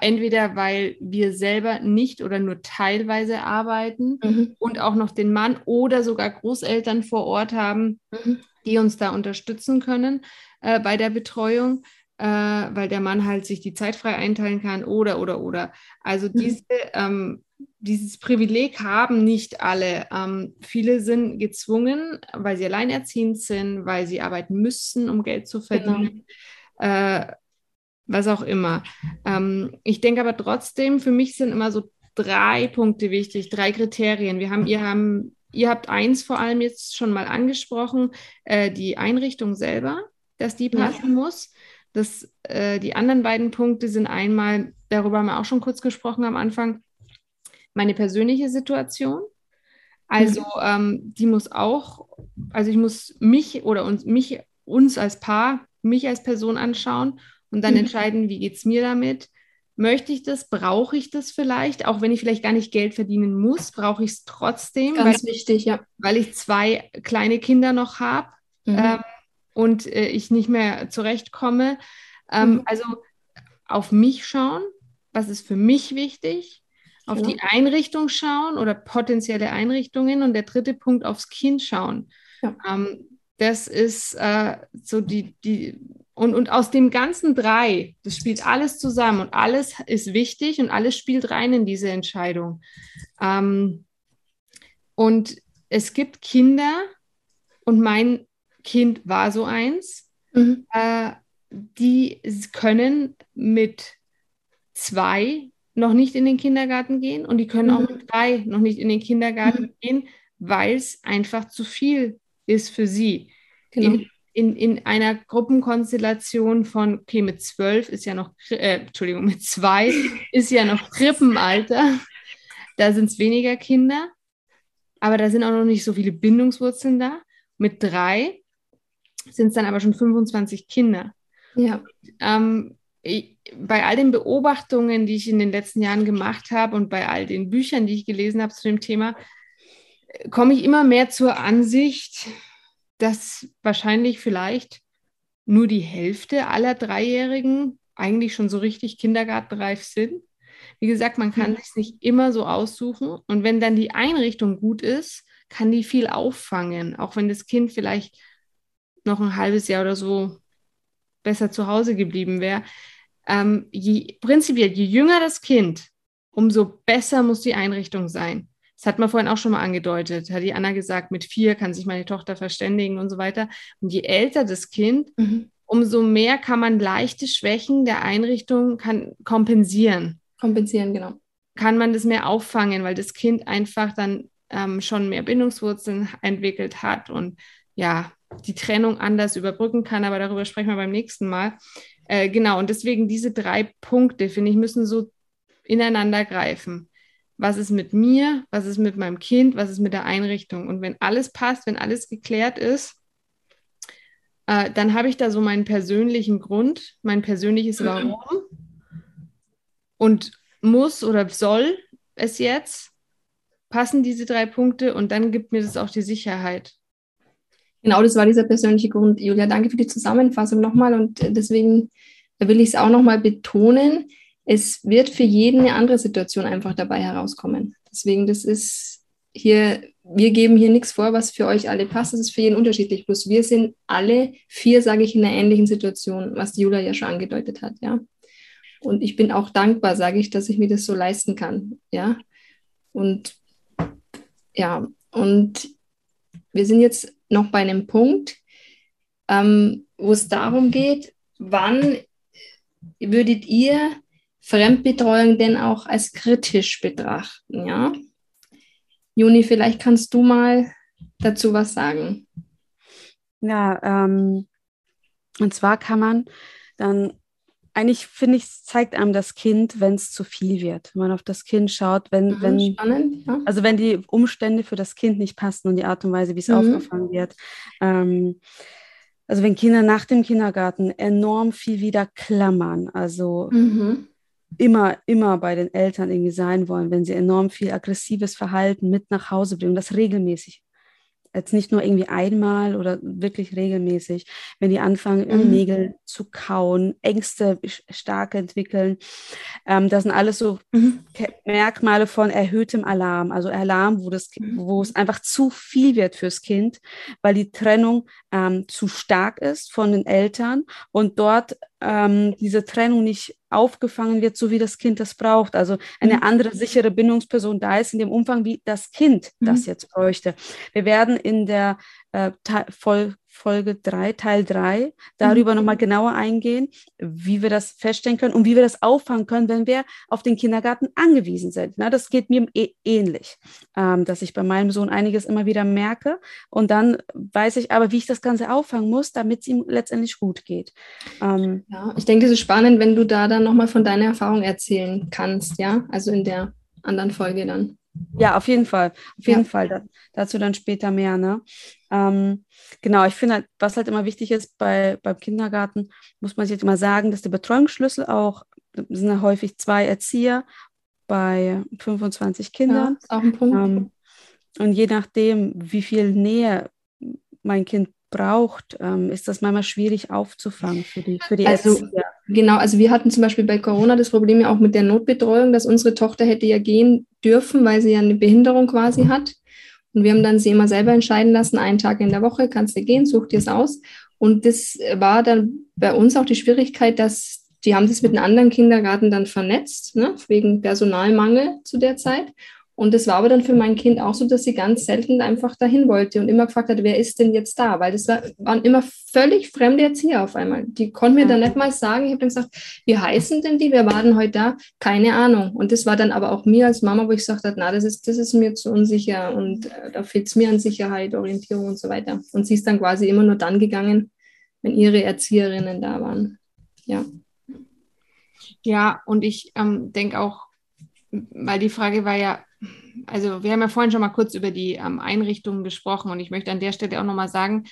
entweder weil wir selber nicht oder nur teilweise arbeiten mhm. und auch noch den Mann oder sogar Großeltern vor Ort haben, mhm. die uns da unterstützen können äh, bei der Betreuung, äh, weil der Mann halt sich die Zeit frei einteilen kann oder oder oder. Also mhm. diese ähm, dieses Privileg haben nicht alle. Ähm, viele sind gezwungen, weil sie alleinerziehend sind, weil sie arbeiten müssen, um Geld zu verdienen. Genau. Äh, was auch immer. Ähm, ich denke aber trotzdem, für mich sind immer so drei Punkte wichtig, drei Kriterien. Wir haben, ihr haben, ihr habt eins vor allem jetzt schon mal angesprochen, äh, die Einrichtung selber, dass die passen ja. muss. Das, äh, die anderen beiden Punkte sind einmal, darüber haben wir auch schon kurz gesprochen am Anfang, meine persönliche Situation. Also mhm. ähm, die muss auch, also ich muss mich oder uns, mich, uns als Paar, mich als Person anschauen und dann mhm. entscheiden, wie geht es mir damit. Möchte ich das? Brauche ich das vielleicht? Auch wenn ich vielleicht gar nicht Geld verdienen muss, brauche ich es trotzdem. Ganz weil, wichtig, ja. Weil ich zwei kleine Kinder noch habe mhm. ähm, und äh, ich nicht mehr zurechtkomme. Ähm, mhm. Also auf mich schauen, was ist für mich wichtig, auf genau. die Einrichtung schauen oder potenzielle Einrichtungen und der dritte Punkt aufs Kind schauen. Ja. Ähm, das ist äh, so die, die und, und aus dem ganzen drei, das spielt alles zusammen und alles ist wichtig und alles spielt rein in diese Entscheidung. Ähm, und es gibt Kinder und mein Kind war so eins, mhm. äh, die können mit zwei noch nicht in den Kindergarten gehen und die können mhm. auch mit drei noch nicht in den Kindergarten mhm. gehen, weil es einfach zu viel ist für sie. Genau. In, in, in einer Gruppenkonstellation von, okay, mit zwölf ist ja noch, äh, Entschuldigung, mit zwei ist ja noch Krippenalter. Da sind es weniger Kinder, aber da sind auch noch nicht so viele Bindungswurzeln da. Mit drei sind es dann aber schon 25 Kinder. Ja. Ähm, bei all den Beobachtungen, die ich in den letzten Jahren gemacht habe und bei all den Büchern, die ich gelesen habe zu dem Thema, komme ich immer mehr zur Ansicht, dass wahrscheinlich vielleicht nur die Hälfte aller Dreijährigen eigentlich schon so richtig kindergartenreif sind. Wie gesagt, man kann mhm. sich nicht immer so aussuchen. Und wenn dann die Einrichtung gut ist, kann die viel auffangen, auch wenn das Kind vielleicht noch ein halbes Jahr oder so besser zu Hause geblieben wäre. Ähm, je, prinzipiell, je jünger das Kind, umso besser muss die Einrichtung sein. Das hat man vorhin auch schon mal angedeutet. Hat die Anna gesagt, mit vier kann sich meine Tochter verständigen und so weiter. Und je älter das Kind, mhm. umso mehr kann man leichte Schwächen der Einrichtung kann kompensieren. Kompensieren, genau. Kann man das mehr auffangen, weil das Kind einfach dann ähm, schon mehr Bindungswurzeln entwickelt hat und ja, die Trennung anders überbrücken kann, aber darüber sprechen wir beim nächsten Mal. Äh, genau, und deswegen diese drei Punkte, finde ich, müssen so ineinander greifen. Was ist mit mir? Was ist mit meinem Kind? Was ist mit der Einrichtung? Und wenn alles passt, wenn alles geklärt ist, äh, dann habe ich da so meinen persönlichen Grund, mein persönliches Warum und muss oder soll es jetzt passen diese drei Punkte und dann gibt mir das auch die Sicherheit. Genau, das war dieser persönliche Grund. Julia, danke für die Zusammenfassung nochmal und äh, deswegen will ich es auch nochmal betonen. Es wird für jeden eine andere Situation einfach dabei herauskommen. Deswegen, das ist hier, wir geben hier nichts vor, was für euch alle passt. Das ist für jeden unterschiedlich. Bloß wir sind alle vier, sage ich, in einer ähnlichen Situation, was Julia ja schon angedeutet hat, ja. Und ich bin auch dankbar, sage ich, dass ich mir das so leisten kann, ja. Und ja, und wir sind jetzt noch bei einem Punkt, ähm, wo es darum geht, wann würdet ihr Fremdbetreuung denn auch als kritisch betrachten? Ja? Juni, vielleicht kannst du mal dazu was sagen. Ja, ähm, und zwar kann man dann eigentlich finde ich, zeigt einem das Kind, wenn es zu viel wird. Wenn man auf das Kind schaut, wenn, mhm, wenn spannend, ja. also wenn die Umstände für das Kind nicht passen und die Art und Weise, wie es mhm. aufgefangen wird. Ähm, also wenn Kinder nach dem Kindergarten enorm viel wieder klammern, also mhm. immer, immer bei den Eltern irgendwie sein wollen, wenn sie enorm viel aggressives Verhalten mit nach Hause bringen, das regelmäßig jetzt nicht nur irgendwie einmal oder wirklich regelmäßig, wenn die anfangen, mhm. Nägel zu kauen, Ängste stark entwickeln. Ähm, das sind alles so mhm. Merkmale von erhöhtem Alarm, also Alarm, wo, das, mhm. wo es einfach zu viel wird fürs Kind, weil die Trennung ähm, zu stark ist von den Eltern und dort ähm, diese Trennung nicht aufgefangen wird, so wie das Kind das braucht. Also eine mhm. andere sichere Bindungsperson da ist in dem Umfang, wie das Kind mhm. das jetzt bräuchte. Wir werden in der äh, Voll Folge 3, Teil 3, darüber mhm. nochmal genauer eingehen, wie wir das feststellen können und wie wir das auffangen können, wenn wir auf den Kindergarten angewiesen sind. Na, das geht mir eh ähnlich, ähm, dass ich bei meinem Sohn einiges immer wieder merke und dann weiß ich aber, wie ich das Ganze auffangen muss, damit es ihm letztendlich gut geht. Ähm, ja, ich denke, das ist spannend, wenn du da dann nochmal von deiner Erfahrung erzählen kannst, ja, also in der anderen Folge dann. Ja, auf jeden Fall. Auf jeden ja. Fall. Da, dazu dann später mehr. Ne? Ähm, genau, ich finde, halt, was halt immer wichtig ist bei, beim Kindergarten, muss man sich jetzt immer sagen, dass der Betreuungsschlüssel auch, sind ja häufig zwei Erzieher bei 25 Kindern. Ja, auch ein Punkt. Ähm, und je nachdem, wie viel Nähe mein Kind braucht, ähm, ist das manchmal schwierig aufzufangen für die, für die also, Erzieher. Genau, also wir hatten zum Beispiel bei Corona das Problem ja auch mit der Notbetreuung, dass unsere Tochter hätte ja gehen dürfen, weil sie ja eine Behinderung quasi hat. Und wir haben dann sie immer selber entscheiden lassen, einen Tag in der Woche kannst du gehen, such dir es aus. Und das war dann bei uns auch die Schwierigkeit, dass die haben das mit einem anderen Kindergarten dann vernetzt, ne, wegen Personalmangel zu der Zeit. Und das war aber dann für mein Kind auch so, dass sie ganz selten einfach dahin wollte und immer gefragt hat, wer ist denn jetzt da? Weil das war, waren immer völlig fremde Erzieher auf einmal. Die konnten mir dann nicht mal sagen. Ich habe dann gesagt, wie heißen denn die? Wer war denn heute da? Keine Ahnung. Und das war dann aber auch mir als Mama, wo ich gesagt habe, na, das ist, das ist mir zu unsicher und äh, da fehlt es mir an Sicherheit, Orientierung und so weiter. Und sie ist dann quasi immer nur dann gegangen, wenn ihre Erzieherinnen da waren. Ja. Ja, und ich ähm, denke auch, weil die Frage war ja, also wir haben ja vorhin schon mal kurz über die ähm, Einrichtungen gesprochen und ich möchte an der Stelle auch nochmal sagen,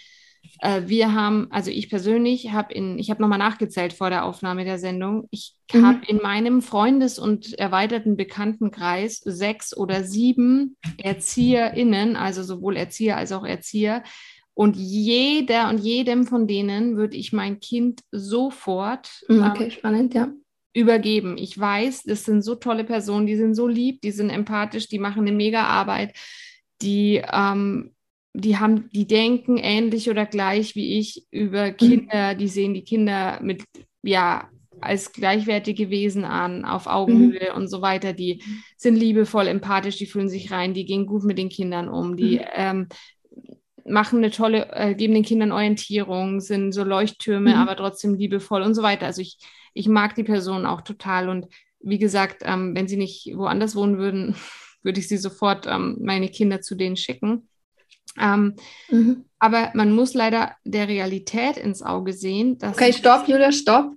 äh, wir haben, also ich persönlich habe in, ich habe nochmal nachgezählt vor der Aufnahme der Sendung, ich mhm. habe in meinem Freundes- und erweiterten Bekanntenkreis sechs oder sieben ErzieherInnen, also sowohl Erzieher als auch Erzieher, und jeder und jedem von denen würde ich mein Kind sofort mhm, okay, ähm, spannend, ja übergeben. Ich weiß, das sind so tolle Personen, die sind so lieb, die sind empathisch, die machen eine mega Arbeit, die, ähm, die haben, die denken ähnlich oder gleich wie ich über mhm. Kinder, die sehen die Kinder mit, ja, als gleichwertige Wesen an, auf Augenhöhe mhm. und so weiter. Die sind liebevoll, empathisch, die fühlen sich rein, die gehen gut mit den Kindern um, die mhm. ähm, machen eine tolle, äh, geben den Kindern Orientierung, sind so Leuchttürme, mhm. aber trotzdem liebevoll und so weiter. Also ich ich mag die Person auch total. Und wie gesagt, ähm, wenn sie nicht woanders wohnen würden, würde ich sie sofort ähm, meine Kinder zu denen schicken. Ähm, mhm. Aber man muss leider der Realität ins Auge sehen. okay, stopp, Julia, stopp.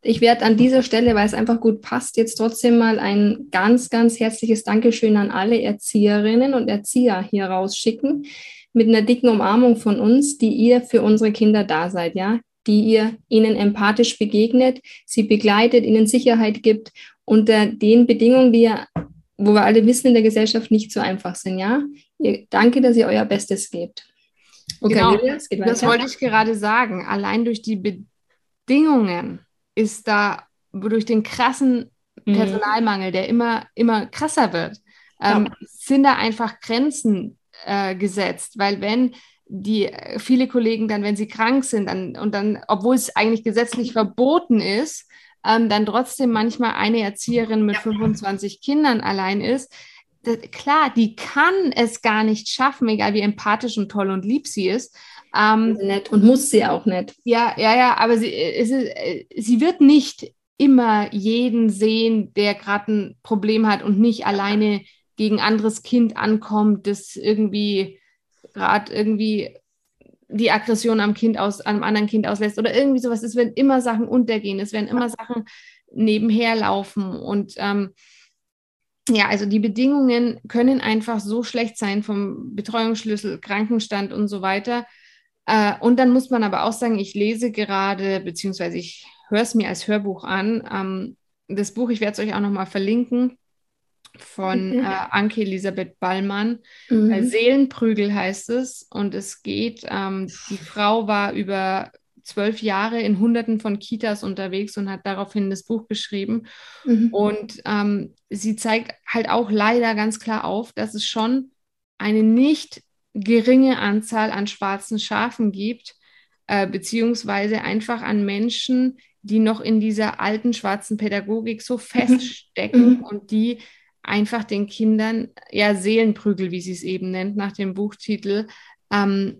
Ich werde an dieser Stelle, weil es einfach gut passt, jetzt trotzdem mal ein ganz, ganz herzliches Dankeschön an alle Erzieherinnen und Erzieher hier rausschicken mit einer dicken Umarmung von uns, die ihr für unsere Kinder da seid, ja die ihr ihnen empathisch begegnet, sie begleitet, ihnen Sicherheit gibt unter den Bedingungen, die ja, wo wir alle wissen, in der Gesellschaft nicht so einfach sind. Ja, ihr, danke, dass ihr euer Bestes gebt. Okay, genau, Julia, das wollte ich gerade sagen. Allein durch die Bedingungen ist da durch den krassen mhm. Personalmangel, der immer, immer krasser wird, ähm, ja. sind da einfach Grenzen äh, gesetzt. Weil wenn die äh, viele Kollegen dann, wenn sie krank sind, dann, und dann, obwohl es eigentlich gesetzlich verboten ist, ähm, dann trotzdem manchmal eine Erzieherin mit 25 Kindern allein ist, das, klar, die kann es gar nicht schaffen, egal wie empathisch und toll und lieb sie ist. Ähm, nett und muss sie auch nicht. Ja, ja, ja, aber sie, äh, ist, äh, sie wird nicht immer jeden sehen, der gerade ein Problem hat und nicht alleine gegen anderes Kind ankommt, das irgendwie gerade irgendwie die Aggression am Kind aus, am anderen Kind auslässt oder irgendwie sowas. Es werden immer Sachen untergehen, es werden immer Sachen nebenher laufen und ähm, ja, also die Bedingungen können einfach so schlecht sein vom Betreuungsschlüssel, Krankenstand und so weiter. Äh, und dann muss man aber auch sagen, ich lese gerade, beziehungsweise ich höre es mir als Hörbuch an. Ähm, das Buch, ich werde es euch auch nochmal verlinken, von äh, Anke Elisabeth Ballmann. Mhm. Äh, Seelenprügel heißt es. Und es geht, ähm, die Frau war über zwölf Jahre in Hunderten von Kitas unterwegs und hat daraufhin das Buch geschrieben. Mhm. Und ähm, sie zeigt halt auch leider ganz klar auf, dass es schon eine nicht geringe Anzahl an schwarzen Schafen gibt, äh, beziehungsweise einfach an Menschen, die noch in dieser alten schwarzen Pädagogik so mhm. feststecken mhm. und die einfach den Kindern, ja, Seelenprügel, wie sie es eben nennt, nach dem Buchtitel, ähm,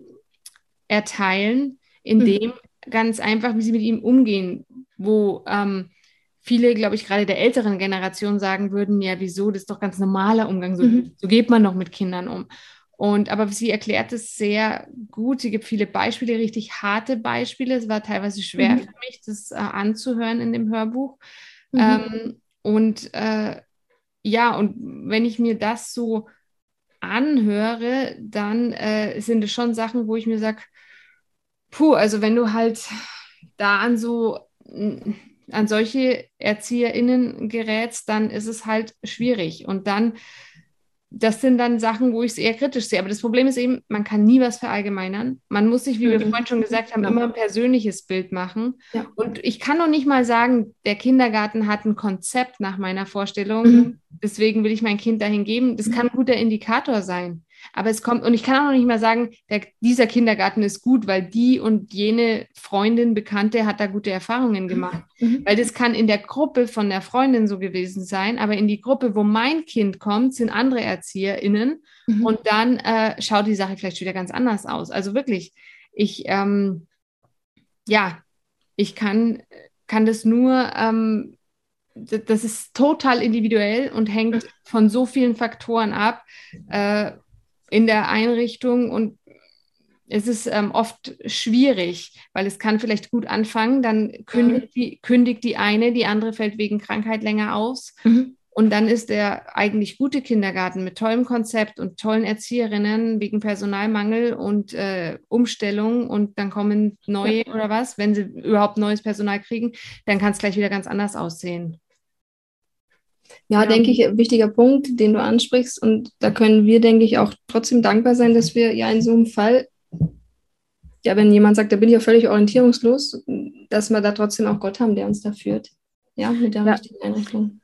erteilen, indem mhm. ganz einfach, wie sie mit ihm umgehen, wo ähm, viele, glaube ich, gerade der älteren Generation sagen würden, ja, wieso, das ist doch ganz normaler Umgang, so, mhm. so geht man doch mit Kindern um. Und aber sie erklärt es sehr gut. Sie gibt viele Beispiele, richtig harte Beispiele. Es war teilweise schwer mhm. für mich, das äh, anzuhören in dem Hörbuch. Mhm. Ähm, und äh, ja, und wenn ich mir das so anhöre, dann äh, sind es schon Sachen, wo ich mir sage, puh, also wenn du halt da an so an solche ErzieherInnen gerätst, dann ist es halt schwierig. Und dann das sind dann Sachen, wo ich es eher kritisch sehe. Aber das Problem ist eben, man kann nie was verallgemeinern. Man muss sich, wie mhm. wir vorhin schon gesagt haben, immer ein persönliches Bild machen. Ja. Und ich kann noch nicht mal sagen, der Kindergarten hat ein Konzept nach meiner Vorstellung. Mhm. Deswegen will ich mein Kind dahin geben. Das kann ein guter Indikator sein. Aber es kommt, und ich kann auch noch nicht mal sagen, der, dieser Kindergarten ist gut, weil die und jene Freundin, Bekannte hat da gute Erfahrungen mhm. gemacht. Mhm. Weil das kann in der Gruppe von der Freundin so gewesen sein, aber in die Gruppe, wo mein Kind kommt, sind andere ErzieherInnen mhm. und dann äh, schaut die Sache vielleicht wieder ganz anders aus. Also wirklich, ich, ähm, ja, ich kann, kann das nur, ähm, das ist total individuell und hängt von so vielen Faktoren ab. Äh, in der Einrichtung und es ist ähm, oft schwierig, weil es kann vielleicht gut anfangen, dann kündigt, die, kündigt die eine, die andere fällt wegen Krankheit länger aus. Mhm. Und dann ist der eigentlich gute Kindergarten mit tollem Konzept und tollen Erzieherinnen wegen Personalmangel und äh, Umstellung und dann kommen neue ja. oder was, wenn sie überhaupt neues Personal kriegen, dann kann es gleich wieder ganz anders aussehen. Ja, ja, denke ich, ein wichtiger Punkt, den du ansprichst. Und da können wir, denke ich, auch trotzdem dankbar sein, dass wir ja in so einem Fall, ja, wenn jemand sagt, da bin ich ja völlig orientierungslos, dass wir da trotzdem auch Gott haben, der uns da führt. Ja, mit der ja. richtigen Einrichtung.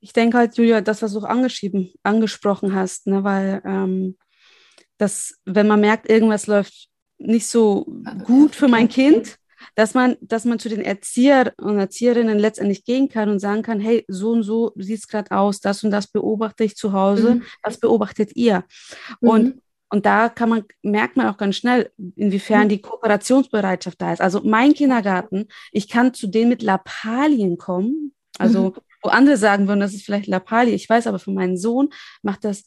Ich denke halt, Julia, das, was du angeschrieben, angesprochen hast, ne, weil ähm, das, wenn man merkt, irgendwas läuft nicht so gut für mein Kind, dass man, dass man zu den Erzieher und Erzieherinnen letztendlich gehen kann und sagen kann, hey, so und so sieht es gerade aus, das und das beobachte ich zu Hause, mhm. was beobachtet ihr? Mhm. Und und da kann man, merkt man auch ganz schnell, inwiefern mhm. die Kooperationsbereitschaft da ist. Also mein Kindergarten, ich kann zu denen mit Lappalien kommen. Also, mhm. wo andere sagen würden, das ist vielleicht Lappalie. Ich weiß aber für meinen Sohn macht das,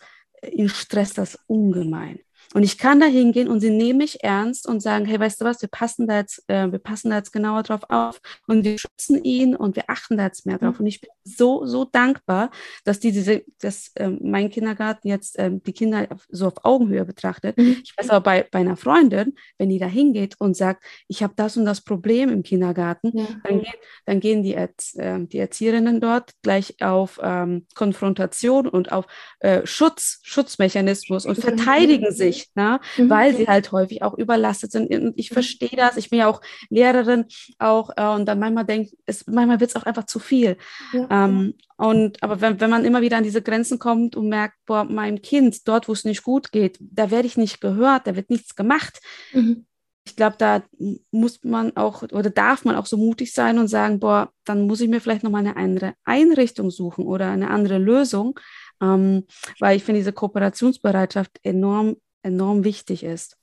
ihn stresst das ungemein. Und ich kann da hingehen und sie nehmen mich ernst und sagen, hey, weißt du was, wir passen da jetzt, äh, wir passen da jetzt genauer drauf auf und wir schützen ihn und wir achten da jetzt mehr drauf. Mhm. Und ich bin so, so dankbar, dass die diese, dass äh, mein Kindergarten jetzt äh, die Kinder so auf Augenhöhe betrachtet. Mhm. Ich weiß aber bei, bei einer Freundin, wenn die da hingeht und sagt, ich habe das und das Problem im Kindergarten, ja. dann, geht, dann gehen die, Erz, äh, die Erzieherinnen dort gleich auf ähm, Konfrontation und auf äh, Schutz, Schutzmechanismus und verteidigen sich nicht, ne? Mhm. weil sie halt häufig auch überlastet sind. Und ich verstehe das. Ich bin ja auch Lehrerin auch äh, und dann manchmal denkt, es, manchmal wird es auch einfach zu viel. Ja. Ähm, und aber wenn, wenn man immer wieder an diese Grenzen kommt und merkt, boah, mein Kind, dort, wo es nicht gut geht, da werde ich nicht gehört, da wird nichts gemacht. Mhm. Ich glaube, da muss man auch oder darf man auch so mutig sein und sagen, boah, dann muss ich mir vielleicht nochmal eine andere Einrichtung suchen oder eine andere Lösung, ähm, weil ich finde diese Kooperationsbereitschaft enorm enorm wichtig ist.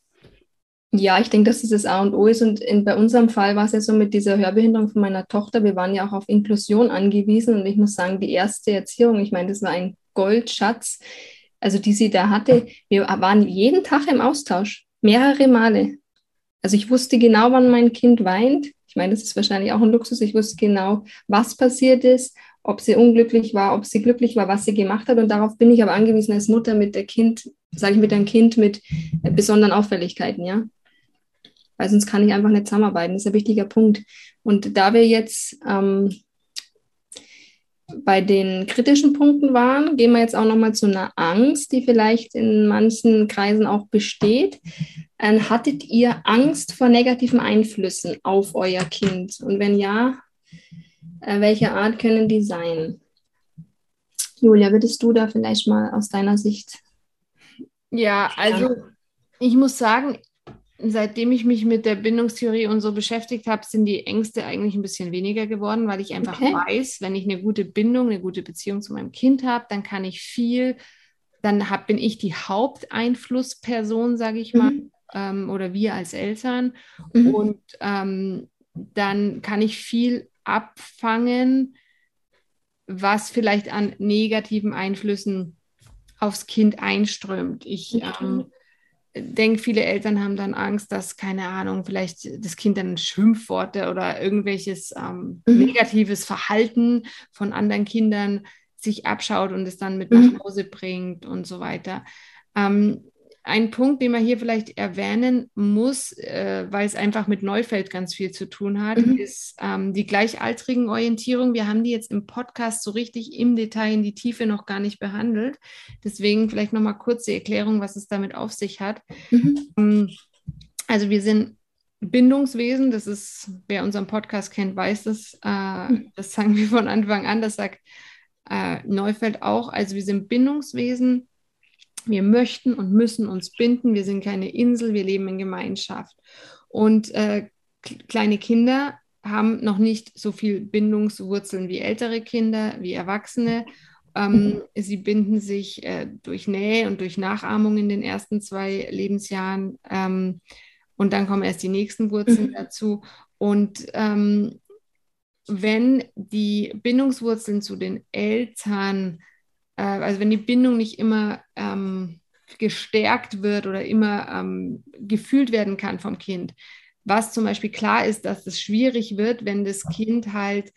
Ja, ich denke, dass das das A und O ist. Und in, bei unserem Fall war es ja so mit dieser Hörbehinderung von meiner Tochter. Wir waren ja auch auf Inklusion angewiesen. Und ich muss sagen, die erste Erziehung, ich meine, das war ein Goldschatz, also die sie da hatte. Wir waren jeden Tag im Austausch, mehrere Male. Also ich wusste genau, wann mein Kind weint. Ich meine, das ist wahrscheinlich auch ein Luxus. Ich wusste genau, was passiert ist ob sie unglücklich war, ob sie glücklich war, was sie gemacht hat. Und darauf bin ich aber angewiesen als Mutter mit der Kind, sage ich mit einem Kind mit besonderen Auffälligkeiten, ja. Weil sonst kann ich einfach nicht zusammenarbeiten. Das ist ein wichtiger Punkt. Und da wir jetzt ähm, bei den kritischen Punkten waren, gehen wir jetzt auch nochmal zu einer Angst, die vielleicht in manchen Kreisen auch besteht. Ähm, hattet ihr Angst vor negativen Einflüssen auf euer Kind? Und wenn ja, äh, welche Art können die sein? Julia, würdest du da vielleicht mal aus deiner Sicht? Ja, also ich muss sagen, seitdem ich mich mit der Bindungstheorie und so beschäftigt habe, sind die Ängste eigentlich ein bisschen weniger geworden, weil ich einfach okay. weiß, wenn ich eine gute Bindung, eine gute Beziehung zu meinem Kind habe, dann kann ich viel, dann hab, bin ich die Haupteinflussperson, sage ich mal, mhm. ähm, oder wir als Eltern. Mhm. Und ähm, dann kann ich viel abfangen, was vielleicht an negativen Einflüssen aufs Kind einströmt. Ich okay. ähm, denke, viele Eltern haben dann Angst, dass, keine Ahnung, vielleicht das Kind dann Schimpfworte oder irgendwelches ähm, mhm. negatives Verhalten von anderen Kindern sich abschaut und es dann mit mhm. nach Hause bringt und so weiter. Ähm, ein Punkt, den man hier vielleicht erwähnen muss, äh, weil es einfach mit Neufeld ganz viel zu tun hat, mhm. ist ähm, die gleichaltrigen Orientierung. Wir haben die jetzt im Podcast so richtig im Detail in die Tiefe noch gar nicht behandelt. Deswegen vielleicht nochmal kurz die Erklärung, was es damit auf sich hat. Mhm. Ähm, also wir sind Bindungswesen, das ist, wer unseren Podcast kennt, weiß das. Äh, mhm. Das sagen wir von Anfang an, das sagt äh, Neufeld auch. Also wir sind Bindungswesen wir möchten und müssen uns binden. Wir sind keine Insel, wir leben in Gemeinschaft. Und äh, kleine Kinder haben noch nicht so viel Bindungswurzeln wie ältere Kinder, wie Erwachsene. Ähm, sie binden sich äh, durch Nähe und durch Nachahmung in den ersten zwei Lebensjahren. Ähm, und dann kommen erst die nächsten Wurzeln mhm. dazu. Und ähm, wenn die Bindungswurzeln zu den Eltern äh, also wenn die Bindung nicht immer ähm, gestärkt wird oder immer ähm, gefühlt werden kann vom Kind. Was zum Beispiel klar ist, dass es schwierig wird, wenn das Kind halt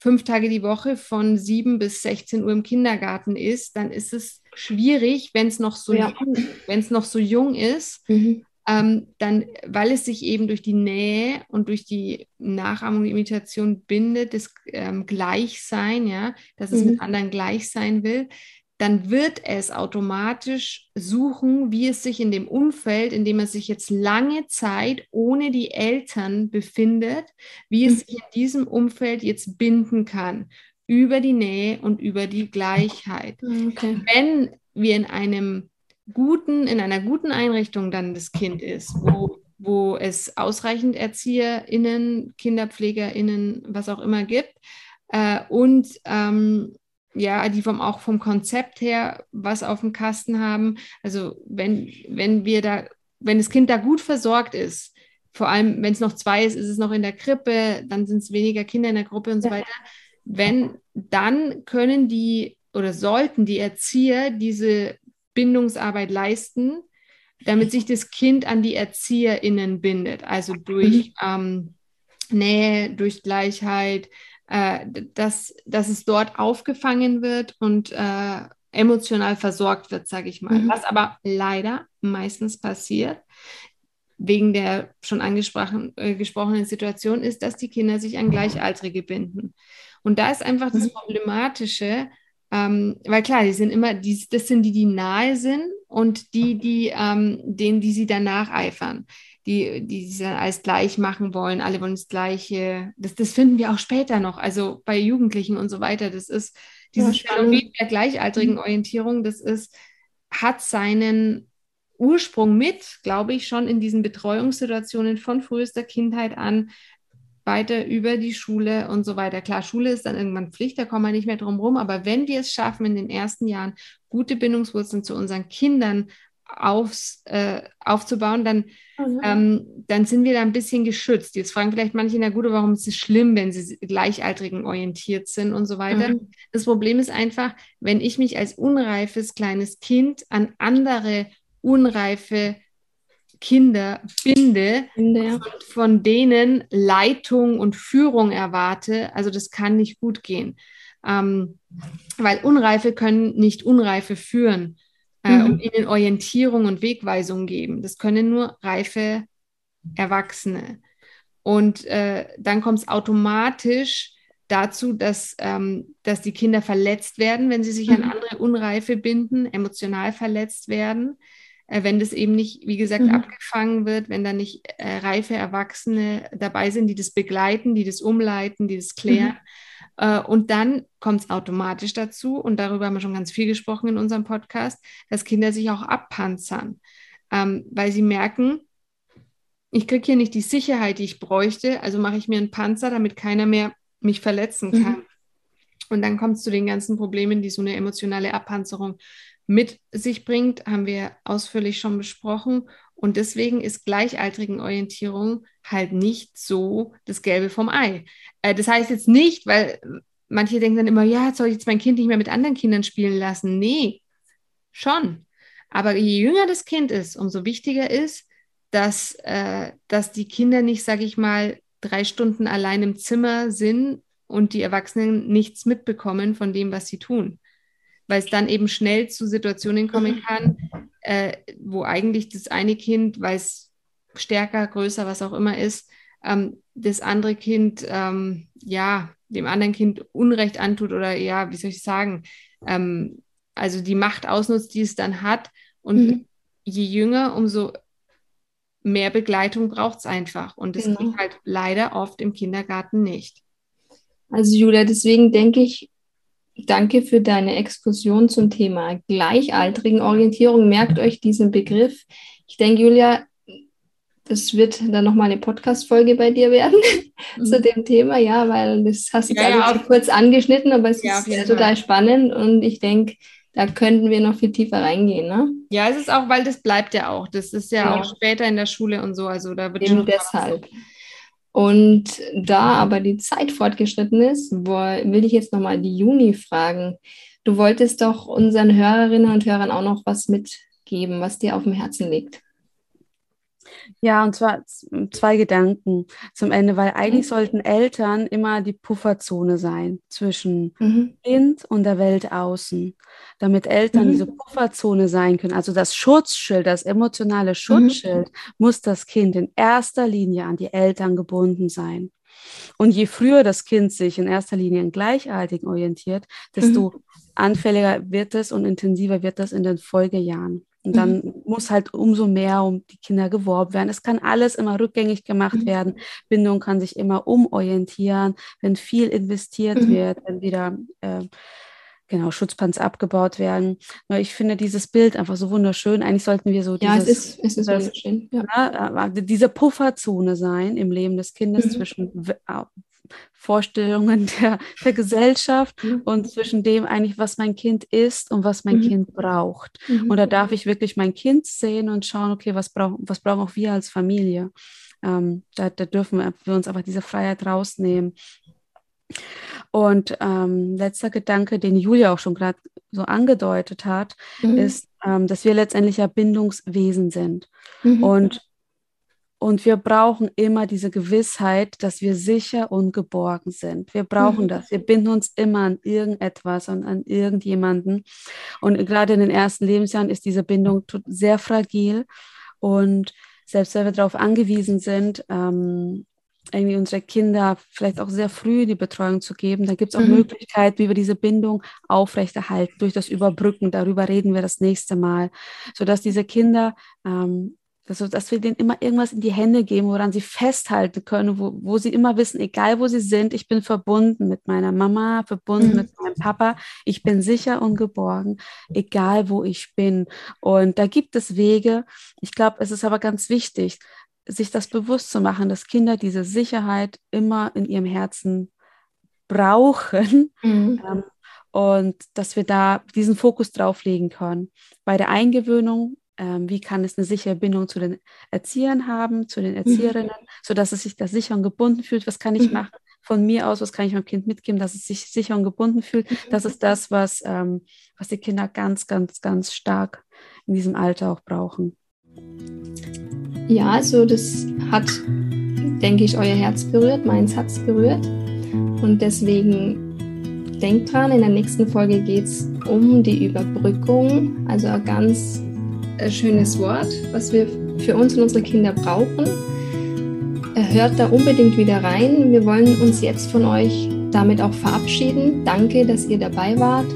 fünf Tage die Woche von 7 bis 16 Uhr im Kindergarten ist, dann ist es schwierig, wenn es noch so ja. jung, wenn es noch so jung ist, mhm ähm, dann, weil es sich eben durch die Nähe und durch die Nachahmung, die Imitation bindet, das ähm, Gleichsein, ja, dass es mhm. mit anderen gleich sein will, dann wird es automatisch suchen, wie es sich in dem Umfeld, in dem es sich jetzt lange Zeit ohne die Eltern befindet, wie es mhm. sich in diesem Umfeld jetzt binden kann über die Nähe und über die Gleichheit. Okay. Wenn wir in einem guten, in einer guten Einrichtung dann das Kind ist, wo, wo es ausreichend ErzieherInnen, KinderpflegerInnen, was auch immer gibt äh, und ähm, ja, die vom auch vom Konzept her was auf dem Kasten haben. Also wenn, wenn wir da, wenn das Kind da gut versorgt ist, vor allem wenn es noch zwei ist, ist es noch in der Krippe, dann sind es weniger Kinder in der Gruppe und so weiter. Wenn, dann können die oder sollten die Erzieher diese Bindungsarbeit leisten, damit sich das Kind an die ErzieherInnen bindet, also durch mhm. ähm, Nähe, durch Gleichheit, äh, dass, dass es dort aufgefangen wird und äh, emotional versorgt wird, sage ich mal. Mhm. Was aber leider meistens passiert, wegen der schon angesprochenen äh, Situation, ist, dass die Kinder sich an Gleichaltrige binden. Und da ist einfach das mhm. Problematische, ähm, weil klar, die sind immer, die, das sind die, die nahe sind und die, die, ähm, denen, die sie danach eifern, die, die sie dann alles gleich machen wollen, alle wollen das Gleiche. Das, das finden wir auch später noch, also bei Jugendlichen und so weiter. Das ist dieses ja, Phänomen der gleichaltrigen mhm. Orientierung, das ist, hat seinen Ursprung mit, glaube ich, schon in diesen Betreuungssituationen von frühester Kindheit an, weiter über die Schule und so weiter. Klar, Schule ist dann irgendwann Pflicht, da kommen wir nicht mehr drum rum, aber wenn wir es schaffen, in den ersten Jahren gute Bindungswurzeln zu unseren Kindern aufs, äh, aufzubauen, dann, mhm. ähm, dann sind wir da ein bisschen geschützt. Jetzt fragen vielleicht manche, na gut, warum ist es schlimm, wenn sie gleichaltrigen orientiert sind und so weiter. Mhm. Das Problem ist einfach, wenn ich mich als unreifes kleines Kind an andere unreife Kinder binde, binde ja. und von denen Leitung und Führung erwarte, also das kann nicht gut gehen. Ähm, weil Unreife können nicht Unreife führen äh, mhm. und ihnen Orientierung und Wegweisung geben. Das können nur reife Erwachsene. Und äh, dann kommt es automatisch dazu, dass, ähm, dass die Kinder verletzt werden, wenn sie sich mhm. an andere Unreife binden, emotional verletzt werden, wenn das eben nicht, wie gesagt, mhm. abgefangen wird, wenn da nicht äh, reife Erwachsene dabei sind, die das begleiten, die das umleiten, die das klären. Mhm. Äh, und dann kommt es automatisch dazu, und darüber haben wir schon ganz viel gesprochen in unserem Podcast, dass Kinder sich auch abpanzern, ähm, weil sie merken, ich kriege hier nicht die Sicherheit, die ich bräuchte, also mache ich mir einen Panzer, damit keiner mehr mich verletzen mhm. kann. Mhm. Und dann kommt es zu den ganzen Problemen, die so eine emotionale Abpanzerung mit sich bringt, haben wir ausführlich schon besprochen. Und deswegen ist gleichaltrigen Orientierung halt nicht so das Gelbe vom Ei. Äh, das heißt jetzt nicht, weil manche denken dann immer, ja, soll ich jetzt mein Kind nicht mehr mit anderen Kindern spielen lassen? Nee, schon. Aber je jünger das Kind ist, umso wichtiger ist, dass, äh, dass die Kinder nicht, sage ich mal, drei Stunden allein im Zimmer sind und die Erwachsenen nichts mitbekommen von dem, was sie tun. Weil es dann eben schnell zu Situationen kommen kann, äh, wo eigentlich das eine Kind, weil es stärker, größer, was auch immer ist, ähm, das andere Kind, ähm, ja, dem anderen Kind Unrecht antut oder ja, wie soll ich sagen, ähm, also die Macht ausnutzt, die es dann hat. Und mhm. je jünger, umso mehr Begleitung braucht es einfach. Und das genau. geht halt leider oft im Kindergarten nicht. Also Julia, deswegen denke ich, danke für deine Exkursion zum Thema gleichaltrigen Orientierung. Merkt euch diesen Begriff. Ich denke, Julia, das wird dann nochmal eine Podcast-Folge bei dir werden mhm. zu dem Thema, ja, weil das hast du ja, ja, kurz angeschnitten, aber es ja, ist total spannend und ich denke, da könnten wir noch viel tiefer reingehen, ne? Ja, es ist auch, weil das bleibt ja auch. Das ist ja, ja. auch später in der Schule und so. Also da wird Eben deshalb. Und da aber die Zeit fortgeschritten ist, will ich jetzt nochmal die Juni fragen. Du wolltest doch unseren Hörerinnen und Hörern auch noch was mitgeben, was dir auf dem Herzen liegt. Ja, und zwar zwei Gedanken zum Ende, weil eigentlich mhm. sollten Eltern immer die Pufferzone sein zwischen mhm. Kind und der Welt außen, damit Eltern mhm. diese Pufferzone sein können. Also das Schutzschild, das emotionale mhm. Schutzschild, muss das Kind in erster Linie an die Eltern gebunden sein. Und je früher das Kind sich in erster Linie an Gleichaltrigen orientiert, desto mhm. anfälliger wird es und intensiver wird das in den Folgejahren. Und dann mhm. muss halt umso mehr um die Kinder geworben werden. Es kann alles immer rückgängig gemacht mhm. werden. Bindung kann sich immer umorientieren, wenn viel investiert mhm. wird, wenn wieder äh, genau Schutzpanzer abgebaut werden. Ich finde dieses Bild einfach so wunderschön. Eigentlich sollten wir so ja, dieses, es ist, es ist wunderschön. Ja. Äh, diese Pufferzone sein im Leben des Kindes mhm. zwischen Vorstellungen der, der Gesellschaft mhm. und zwischen dem eigentlich, was mein Kind ist und was mein mhm. Kind braucht. Mhm. Und da darf ich wirklich mein Kind sehen und schauen, okay, was, brauch, was brauchen auch wir als Familie. Ähm, da, da, dürfen wir uns einfach diese Freiheit rausnehmen. Und ähm, letzter Gedanke, den Julia auch schon gerade so angedeutet hat, mhm. ist, ähm, dass wir letztendlich ja Bindungswesen sind. Mhm. Und und wir brauchen immer diese Gewissheit, dass wir sicher und geborgen sind. Wir brauchen mhm. das. Wir binden uns immer an irgendetwas und an irgendjemanden. Und gerade in den ersten Lebensjahren ist diese Bindung sehr fragil. Und selbst wenn wir darauf angewiesen sind, ähm, irgendwie unsere Kinder vielleicht auch sehr früh die Betreuung zu geben. Da gibt es auch mhm. Möglichkeiten, wie wir diese Bindung aufrechterhalten durch das Überbrücken. Darüber reden wir das nächste Mal, sodass diese Kinder ähm, dass, dass wir denen immer irgendwas in die Hände geben, woran sie festhalten können, wo, wo sie immer wissen, egal wo sie sind, ich bin verbunden mit meiner Mama, verbunden mhm. mit meinem Papa, ich bin sicher und geborgen, egal wo ich bin. Und da gibt es Wege. Ich glaube, es ist aber ganz wichtig, sich das bewusst zu machen, dass Kinder diese Sicherheit immer in ihrem Herzen brauchen. Mhm. Ähm, und dass wir da diesen Fokus drauf legen können. Bei der Eingewöhnung ähm, wie kann es eine sichere Bindung zu den Erziehern haben, zu den mhm. Erzieherinnen, mhm. sodass es sich da sicher und gebunden fühlt. Was kann ich mhm. machen von mir aus, was kann ich meinem Kind mitgeben, dass es sich sicher und gebunden fühlt. Mhm. Das ist das, was, ähm, was die Kinder ganz, ganz, ganz stark in diesem Alter auch brauchen. Ja, also das hat, denke ich, euer Herz berührt, meins hat es berührt. Und deswegen denkt dran, in der nächsten Folge geht es um die Überbrückung, also ein ganz schönes Wort, was wir für uns und unsere Kinder brauchen. Hört da unbedingt wieder rein. Wir wollen uns jetzt von euch damit auch verabschieden. Danke, dass ihr dabei wart.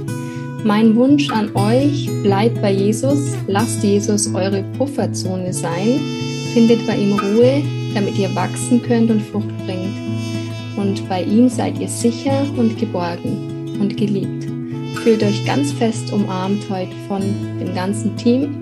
Mein Wunsch an euch, bleibt bei Jesus, lasst Jesus eure Pufferzone sein, findet bei ihm Ruhe, damit ihr wachsen könnt und Frucht bringt. Und bei ihm seid ihr sicher und geborgen und geliebt. Fühlt euch ganz fest umarmt heute von dem ganzen Team.